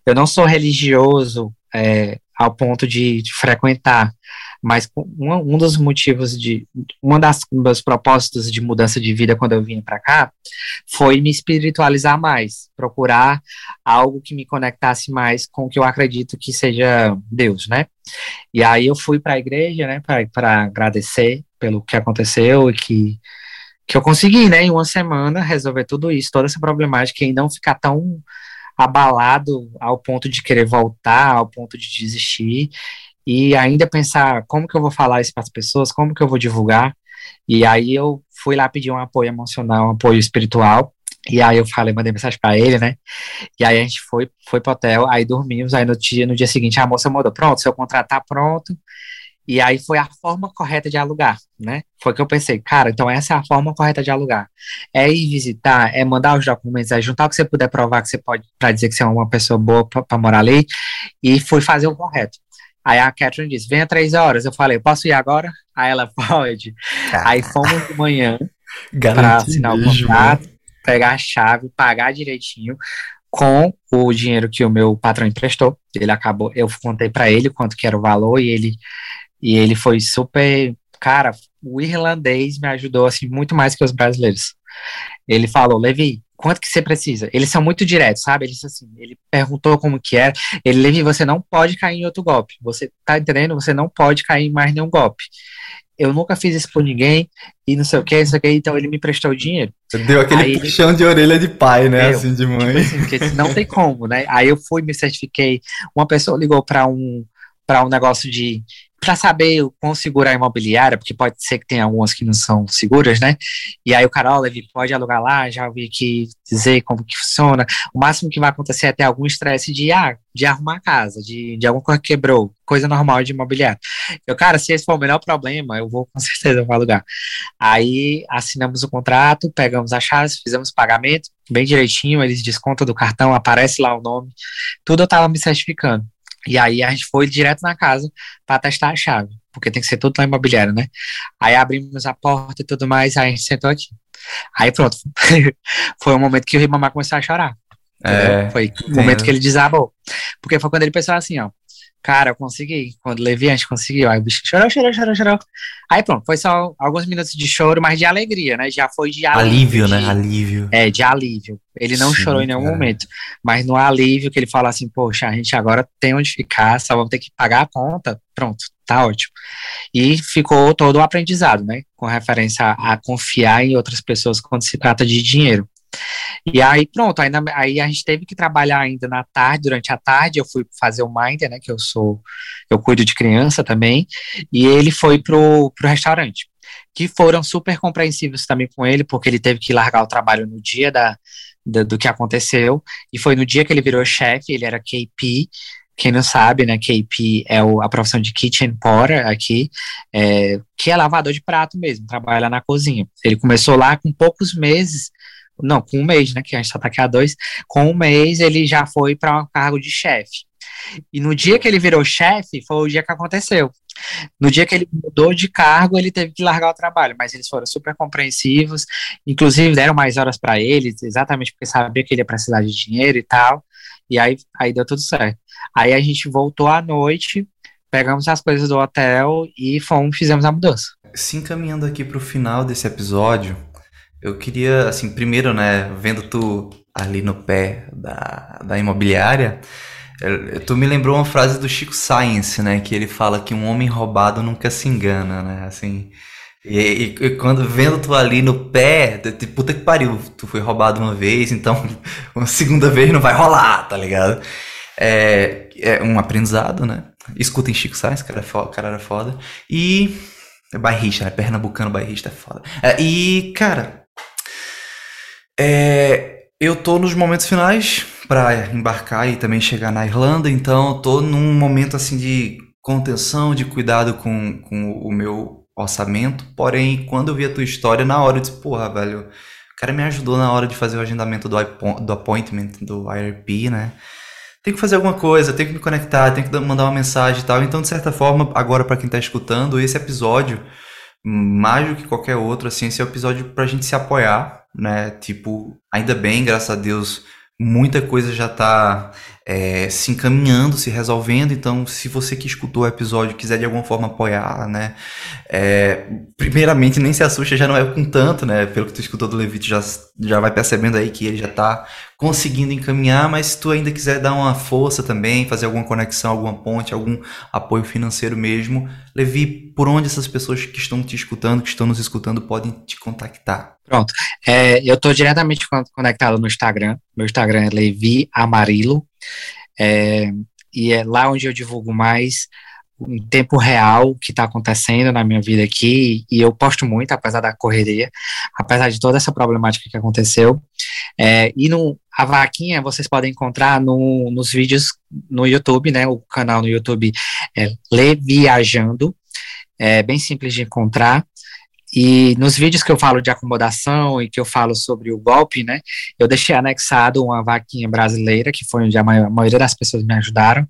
Eu não sou religioso é, ao ponto de, de frequentar, mas um, um dos motivos de uma das dos propósitos de mudança de vida quando eu vim para cá foi me espiritualizar mais, procurar algo que me conectasse mais com o que eu acredito que seja Deus, né? E aí eu fui para a igreja, né, para agradecer pelo que aconteceu e que que eu consegui, né, em uma semana resolver tudo isso, toda essa problemática e não ficar tão abalado ao ponto de querer voltar, ao ponto de desistir e ainda pensar como que eu vou falar isso para as pessoas, como que eu vou divulgar. E aí eu fui lá pedir um apoio emocional, um apoio espiritual. E aí eu falei, mandei mensagem para ele, né? E aí a gente foi, foi pro hotel, aí dormimos, aí no dia, no dia seguinte a moça mandou, pronto, seu contrato tá pronto. E aí foi a forma correta de alugar, né? Foi que eu pensei, cara, então essa é a forma correta de alugar. É ir visitar, é mandar os documentos, é juntar o que você puder provar que você pode, para dizer que você é uma pessoa boa para morar ali, e fui fazer o correto. Aí a Catherine disse: venha três horas. Eu falei: posso ir agora? Aí ela pode. Aí fomos de manhã para assinar o contrato, pegar a chave, pagar direitinho com o dinheiro que o meu patrão emprestou. Ele acabou, eu contei para ele quanto que era o valor e ele e ele foi super, cara, o irlandês me ajudou assim muito mais que os brasileiros. Ele falou: "Levi, quanto que você precisa? Eles são muito diretos, sabe? Eles assim, ele perguntou como que era. Ele, Levi, você não pode cair em outro golpe. Você tá entendendo? Você não pode cair em mais nenhum golpe. Eu nunca fiz isso por ninguém e não sei o que, não sei o que, então ele me prestou dinheiro. Você deu aquele Aí puxão ele... de orelha de pai, né? Eu, assim, de mãe. Tipo assim, não tem como, né? Aí eu fui, me certifiquei. Uma pessoa ligou para um para um negócio de para saber o quão segura a imobiliária, porque pode ser que tenha algumas que não são seguras, né? E aí o cara, ó, Levi, pode alugar lá, já ouvi aqui dizer como que funciona. O máximo que vai acontecer é ter algum estresse de, ah, de arrumar a casa, de, de alguma coisa que quebrou, coisa normal de imobiliário. Eu, cara, se esse for o melhor problema, eu vou com certeza vou alugar. Aí assinamos o contrato, pegamos as chaves, fizemos o pagamento, bem direitinho, eles descontam do cartão, aparece lá o nome, tudo eu tava me certificando. E aí a gente foi direto na casa para testar a chave, porque tem que ser tudo na imobiliária, né? Aí abrimos a porta e tudo mais, aí a gente sentou aqui. Aí pronto. foi o momento que o Ribamar começou a chorar. É, foi o momento que ele desabou. Porque foi quando ele pensou assim, ó. Cara, eu consegui. Quando Levi a gente conseguiu. Aí o bicho chorou, chorou, chorou, chorou. Aí pronto, foi só alguns minutos de choro, mas de alegria, né? Já foi de alívio. Alívio, né? de, né? Alívio. É, de alívio. Ele não Sim, chorou em nenhum cara. momento. Mas no alívio que ele fala assim, poxa, a gente agora tem onde ficar, só vamos ter que pagar a conta. Pronto, tá ótimo. E ficou todo o aprendizado, né? Com referência a, a confiar em outras pessoas quando se trata de dinheiro. E aí, pronto, aí, na, aí, a gente teve que trabalhar ainda na tarde, durante a tarde, eu fui fazer o Minder, né, que eu sou, eu cuido de criança também, e ele foi pro, pro restaurante, que foram super compreensivos também com ele, porque ele teve que largar o trabalho no dia da, da do que aconteceu, e foi no dia que ele virou chefe, ele era KP, quem não sabe, né, KP é o, a profissão de kitchen porter aqui, é, que é lavador de prato mesmo, trabalha na cozinha. Ele começou lá com poucos meses, não, com um mês, né? Que a gente só tá aqui há dois. Com um mês ele já foi para um cargo de chefe. E no dia que ele virou chefe, foi o dia que aconteceu. No dia que ele mudou de cargo, ele teve que largar o trabalho, mas eles foram super compreensivos, inclusive deram mais horas para ele, exatamente porque sabia que ele ia precisar de dinheiro e tal. E aí, aí deu tudo certo. Aí a gente voltou à noite, pegamos as coisas do hotel e fomos, fizemos a mudança. Se encaminhando aqui para o final desse episódio, eu queria, assim, primeiro, né, vendo tu ali no pé da, da imobiliária, tu me lembrou uma frase do Chico Science, né, que ele fala que um homem roubado nunca se engana, né, assim... E, e, e, quando vendo tu ali no pé, puta que pariu, tu foi roubado uma vez, então uma segunda vez não vai rolar, tá ligado? É, é um aprendizado, né? Escutem Chico Sainz, cara, é cara era foda. E. É bairrista, né? Pernambucano bairrista é foda. É, e, cara, é, eu tô nos momentos finais para embarcar e também chegar na Irlanda, então tô num momento assim de contenção, de cuidado com, com o meu orçamento. Porém, quando eu vi a tua história, na hora eu disse, porra, velho, o cara me ajudou na hora de fazer o agendamento do, do appointment, do IRP, né? Tem que fazer alguma coisa, tem que me conectar, tem que mandar uma mensagem e tal. Então, de certa forma, agora para quem tá escutando, esse episódio, mais do que qualquer outro, assim, esse é o episódio pra gente se apoiar, né? Tipo, ainda bem, graças a Deus, muita coisa já está é, se encaminhando, se resolvendo. Então, se você que escutou o episódio quiser de alguma forma apoiar, né? É, primeiramente, nem se assusta, já não é com tanto, né? Pelo que tu escutou do Levite, já, já vai percebendo aí que ele já está conseguindo encaminhar, mas se tu ainda quiser dar uma força também, fazer alguma conexão, alguma ponte, algum apoio financeiro mesmo, Levi, por onde essas pessoas que estão te escutando, que estão nos escutando, podem te contactar? Pronto. É, eu estou diretamente conectado no Instagram. Meu Instagram é Levi Amarilo. É, e é lá onde eu divulgo mais em tempo real o que está acontecendo na minha vida aqui, e eu posto muito, apesar da correria, apesar de toda essa problemática que aconteceu. É, e no, a vaquinha vocês podem encontrar no, nos vídeos no YouTube, né? O canal no YouTube é Leviajando, é bem simples de encontrar. E nos vídeos que eu falo de acomodação e que eu falo sobre o golpe, né, eu deixei anexado uma vaquinha brasileira, que foi onde a maioria das pessoas me ajudaram,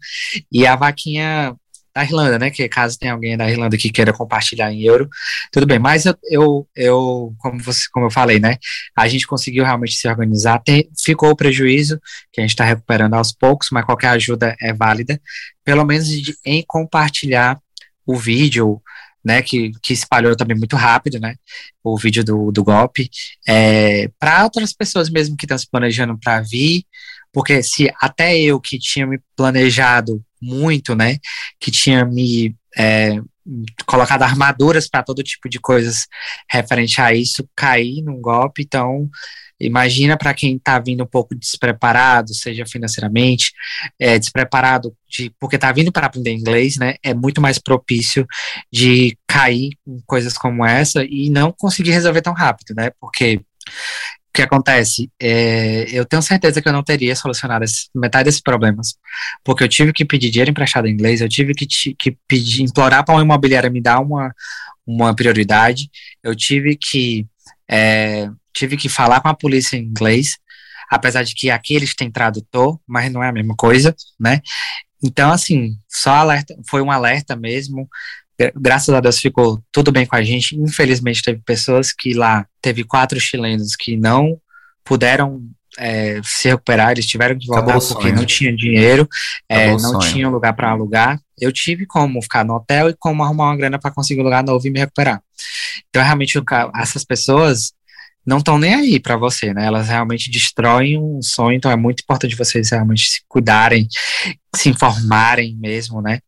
e a vaquinha da Irlanda, né, que caso tenha alguém da Irlanda que queira compartilhar em euro, tudo bem, mas eu, eu, eu como, você, como eu falei, né, a gente conseguiu realmente se organizar, tem, ficou o prejuízo, que a gente está recuperando aos poucos, mas qualquer ajuda é válida, pelo menos de, em compartilhar o vídeo, né, que, que espalhou também muito rápido, né, o vídeo do, do golpe, é, para outras pessoas mesmo que estão se planejando para vir, porque se até eu que tinha me planejado muito, né, que tinha me é, colocado armaduras para todo tipo de coisas referente a isso, cair num golpe, então Imagina para quem está vindo um pouco despreparado, seja financeiramente, é, despreparado de, porque está vindo para aprender inglês, né? É muito mais propício de cair em coisas como essa e não conseguir resolver tão rápido, né? Porque o que acontece? É, eu tenho certeza que eu não teria solucionado esse, metade desses problemas, porque eu tive que pedir dinheiro emprestado em inglês, eu tive que, que pedir, implorar para uma imobiliária me dar uma, uma prioridade, eu tive que é, tive que falar com a polícia em inglês, apesar de que aqui eles têm tradutor, mas não é a mesma coisa, né? Então, assim, só alerta, foi um alerta mesmo. Graças a Deus ficou tudo bem com a gente. Infelizmente, teve pessoas que lá, teve quatro chilenos que não puderam é, se recuperar, eles tiveram que voltar porque não tinha dinheiro, é, não tinha lugar para alugar. Eu tive como ficar no hotel e como arrumar uma grana para conseguir um lugar novo e me recuperar. Então, realmente, essas pessoas não estão nem aí para você, né? Elas realmente destroem um sonho, então é muito importante vocês realmente se cuidarem, se informarem mesmo, né?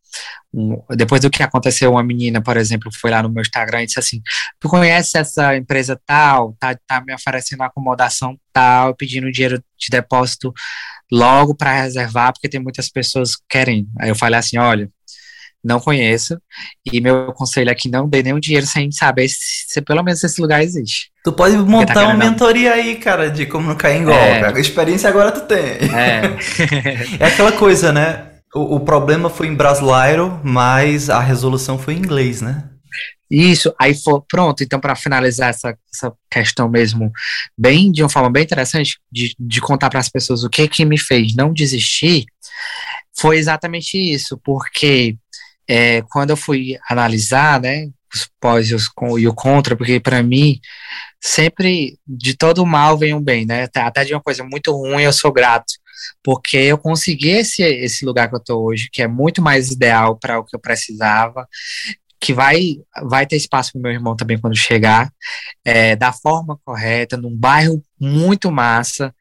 Um, depois do que aconteceu, uma menina, por exemplo, foi lá no meu Instagram e disse assim: Tu conhece essa empresa tal? Tá, tá me oferecendo acomodação tal, pedindo dinheiro de depósito logo para reservar, porque tem muitas pessoas que querem. Aí eu falei assim: olha, não conheço. E meu conselho é que não dê nenhum dinheiro sem saber se, se pelo menos esse lugar existe. Tu pode tá montar tá uma mentoria aí, cara, de como não cair em golpe. É. A experiência agora tu tem. É, é aquela coisa, né? O, o, problema foi em brasileiro, mas a resolução foi em inglês, né? Isso, aí foi pronto. Então, para finalizar essa, essa questão mesmo, bem de uma forma bem interessante, de, de contar para as pessoas o que que me fez não desistir, foi exatamente isso, porque é, quando eu fui analisar, né, os pós e, os, e o contra, porque para mim sempre de todo mal vem um bem, né? Até de uma coisa muito ruim eu sou grato, porque eu consegui esse, esse lugar que eu tô hoje, que é muito mais ideal para o que eu precisava, que vai, vai ter espaço para meu irmão também quando chegar, é, da forma correta, num bairro muito massa,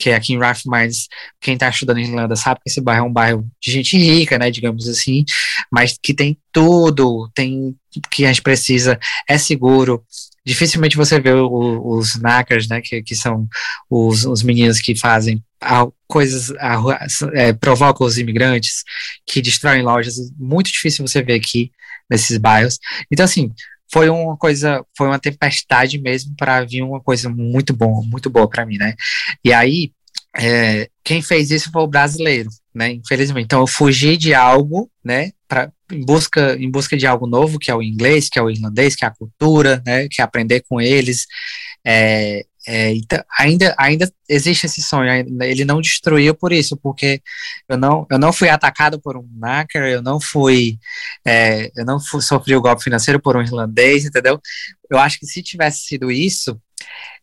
que é aqui em Rathmines, quem está estudando em Irlanda sabe que esse bairro é um bairro de gente rica, né, digamos assim, mas que tem tudo, tem que a gente precisa, é seguro. Dificilmente você vê o, os knackers, né, que, que são os, os meninos que fazem coisas, é, provocam os imigrantes, que destroem lojas. Muito difícil você ver aqui nesses bairros. Então, assim, foi uma coisa, foi uma tempestade mesmo para vir uma coisa muito boa, muito boa para mim, né? E aí, é, quem fez isso foi o brasileiro, né? Infelizmente. Então eu fugi de algo, né? Pra, em busca em busca de algo novo, que é o inglês, que é o irlandês, que é a cultura, né? Que é aprender com eles. É, é, então, ainda, ainda existe esse sonho, ele não destruiu por isso, porque eu não, eu não fui atacado por um hacker, eu não fui, é, eu não fui, sofri o golpe financeiro por um irlandês, entendeu? Eu acho que se tivesse sido isso,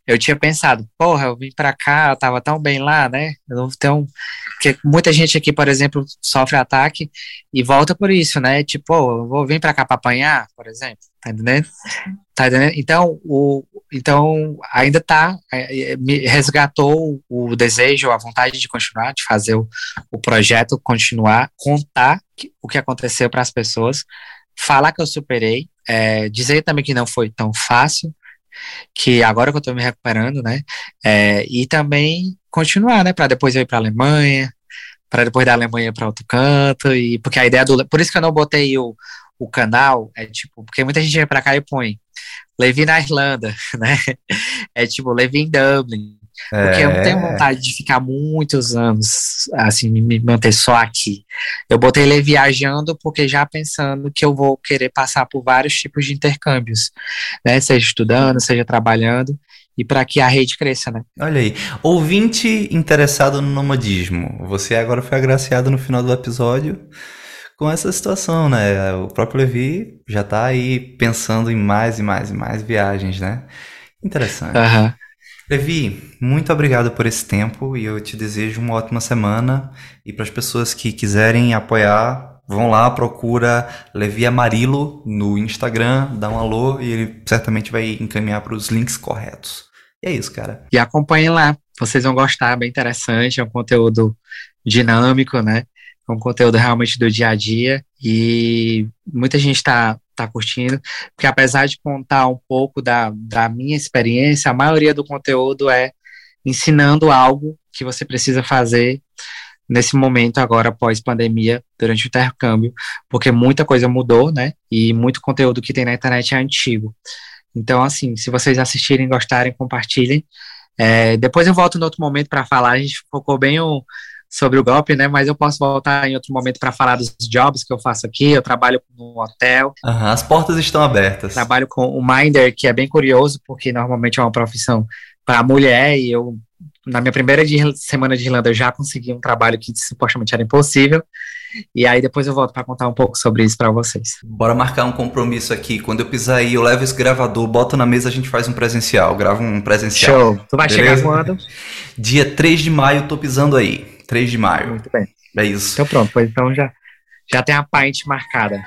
eu tinha pensado, porra, eu vim para cá, eu tava tão bem lá, né? Então, porque muita gente aqui, por exemplo, sofre ataque e volta por isso, né? Tipo, oh, eu vou vir para cá para apanhar, por exemplo, tá entendendo? Tá entendendo? Então, o, então ainda tá, é, é, me resgatou o desejo, a vontade de continuar, de fazer o, o projeto, continuar, contar que, o que aconteceu para as pessoas, falar que eu superei, é, dizer também que não foi tão fácil, que agora que eu estou me recuperando, né? É, e também continuar, né? Para depois eu ir para a Alemanha, para depois da Alemanha para outro canto, e porque a ideia do. Por isso que eu não botei o, o canal, é tipo, porque muita gente vem para cá e põe Levi na Irlanda, né? É tipo, Levi em Dublin. Porque é. eu não tenho é. vontade de ficar muitos anos, assim, me manter só aqui. Eu botei ele viajando porque já pensando que eu vou querer passar por vários tipos de intercâmbios, né? Seja estudando, seja trabalhando, e para que a rede cresça, né? Olha aí, ouvinte interessado no nomadismo, você agora foi agraciado no final do episódio com essa situação, né? O próprio Levi já tá aí pensando em mais e mais e mais viagens, né? Interessante. Uhum. Levi, muito obrigado por esse tempo e eu te desejo uma ótima semana. E para as pessoas que quiserem apoiar, vão lá, procura Levi Amarilo no Instagram, dá um alô e ele certamente vai encaminhar para os links corretos. E é isso, cara. E acompanhem lá, vocês vão gostar, é bem interessante, é um conteúdo dinâmico, né? É um conteúdo realmente do dia a dia e muita gente está tá curtindo, porque apesar de contar um pouco da, da minha experiência, a maioria do conteúdo é ensinando algo que você precisa fazer nesse momento agora pós-pandemia, durante o intercâmbio, porque muita coisa mudou, né? E muito conteúdo que tem na internet é antigo. Então, assim, se vocês assistirem, gostarem, compartilhem. É, depois eu volto no outro momento para falar. A gente focou bem o, sobre o golpe, né? Mas eu posso voltar em outro momento para falar dos jobs que eu faço aqui. Eu trabalho no hotel. Uhum, as portas estão abertas. Trabalho com o Minder, que é bem curioso, porque normalmente é uma profissão para mulher e eu na minha primeira de, semana de Irlanda eu já consegui um trabalho que supostamente era impossível. E aí depois eu volto para contar um pouco sobre isso para vocês. Bora marcar um compromisso aqui. Quando eu pisar aí, eu levo esse gravador, boto na mesa, a gente faz um presencial. Grava um presencial. Show. Tu vai Beleza? chegar quando? Dia 3 de maio, tô pisando aí. 3 de maio. Muito bem. É isso. Então pronto, pois então já, já tem a pint marcada.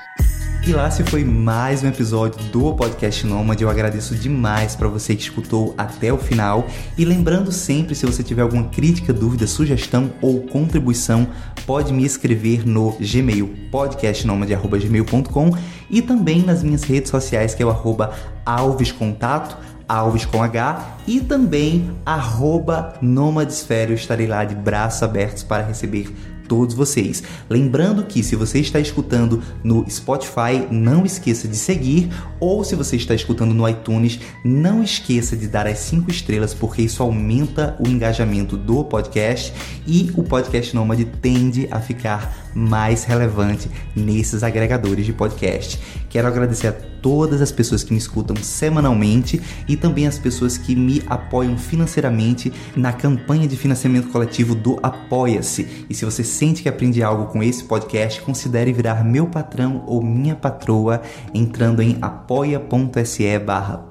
E lá se foi mais um episódio do Podcast Nômade. Eu agradeço demais para você que escutou até o final. E lembrando sempre, se você tiver alguma crítica, dúvida, sugestão ou contribuição, pode me escrever no Gmail, podcastnomade.gmail.com e também nas minhas redes sociais, que é o arroba alvescontato, Alves com H e também arroba Nomadesfera. Eu estarei lá de braços abertos para receber todos vocês. Lembrando que se você está escutando no Spotify, não esqueça de seguir, ou se você está escutando no iTunes, não esqueça de dar as 5 estrelas, porque isso aumenta o engajamento do podcast e o podcast Nômade tende a ficar mais relevante nesses agregadores de podcast. Quero agradecer a todas as pessoas que me escutam semanalmente e também as pessoas que me apoiam financeiramente na campanha de financiamento coletivo do Apoia-se. E se você sente que aprende algo com esse podcast, considere virar meu patrão ou minha patroa entrando em apoia.se barra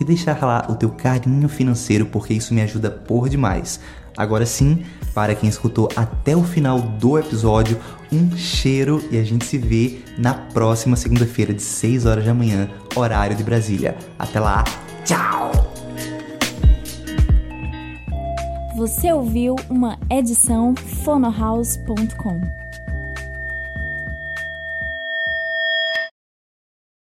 e deixar lá o teu carinho financeiro porque isso me ajuda por demais. Agora sim, para quem escutou até o final do episódio, um cheiro e a gente se vê na próxima segunda-feira de 6 horas da manhã, horário de Brasília. Até lá, tchau! Você ouviu uma edição fonohouse.com.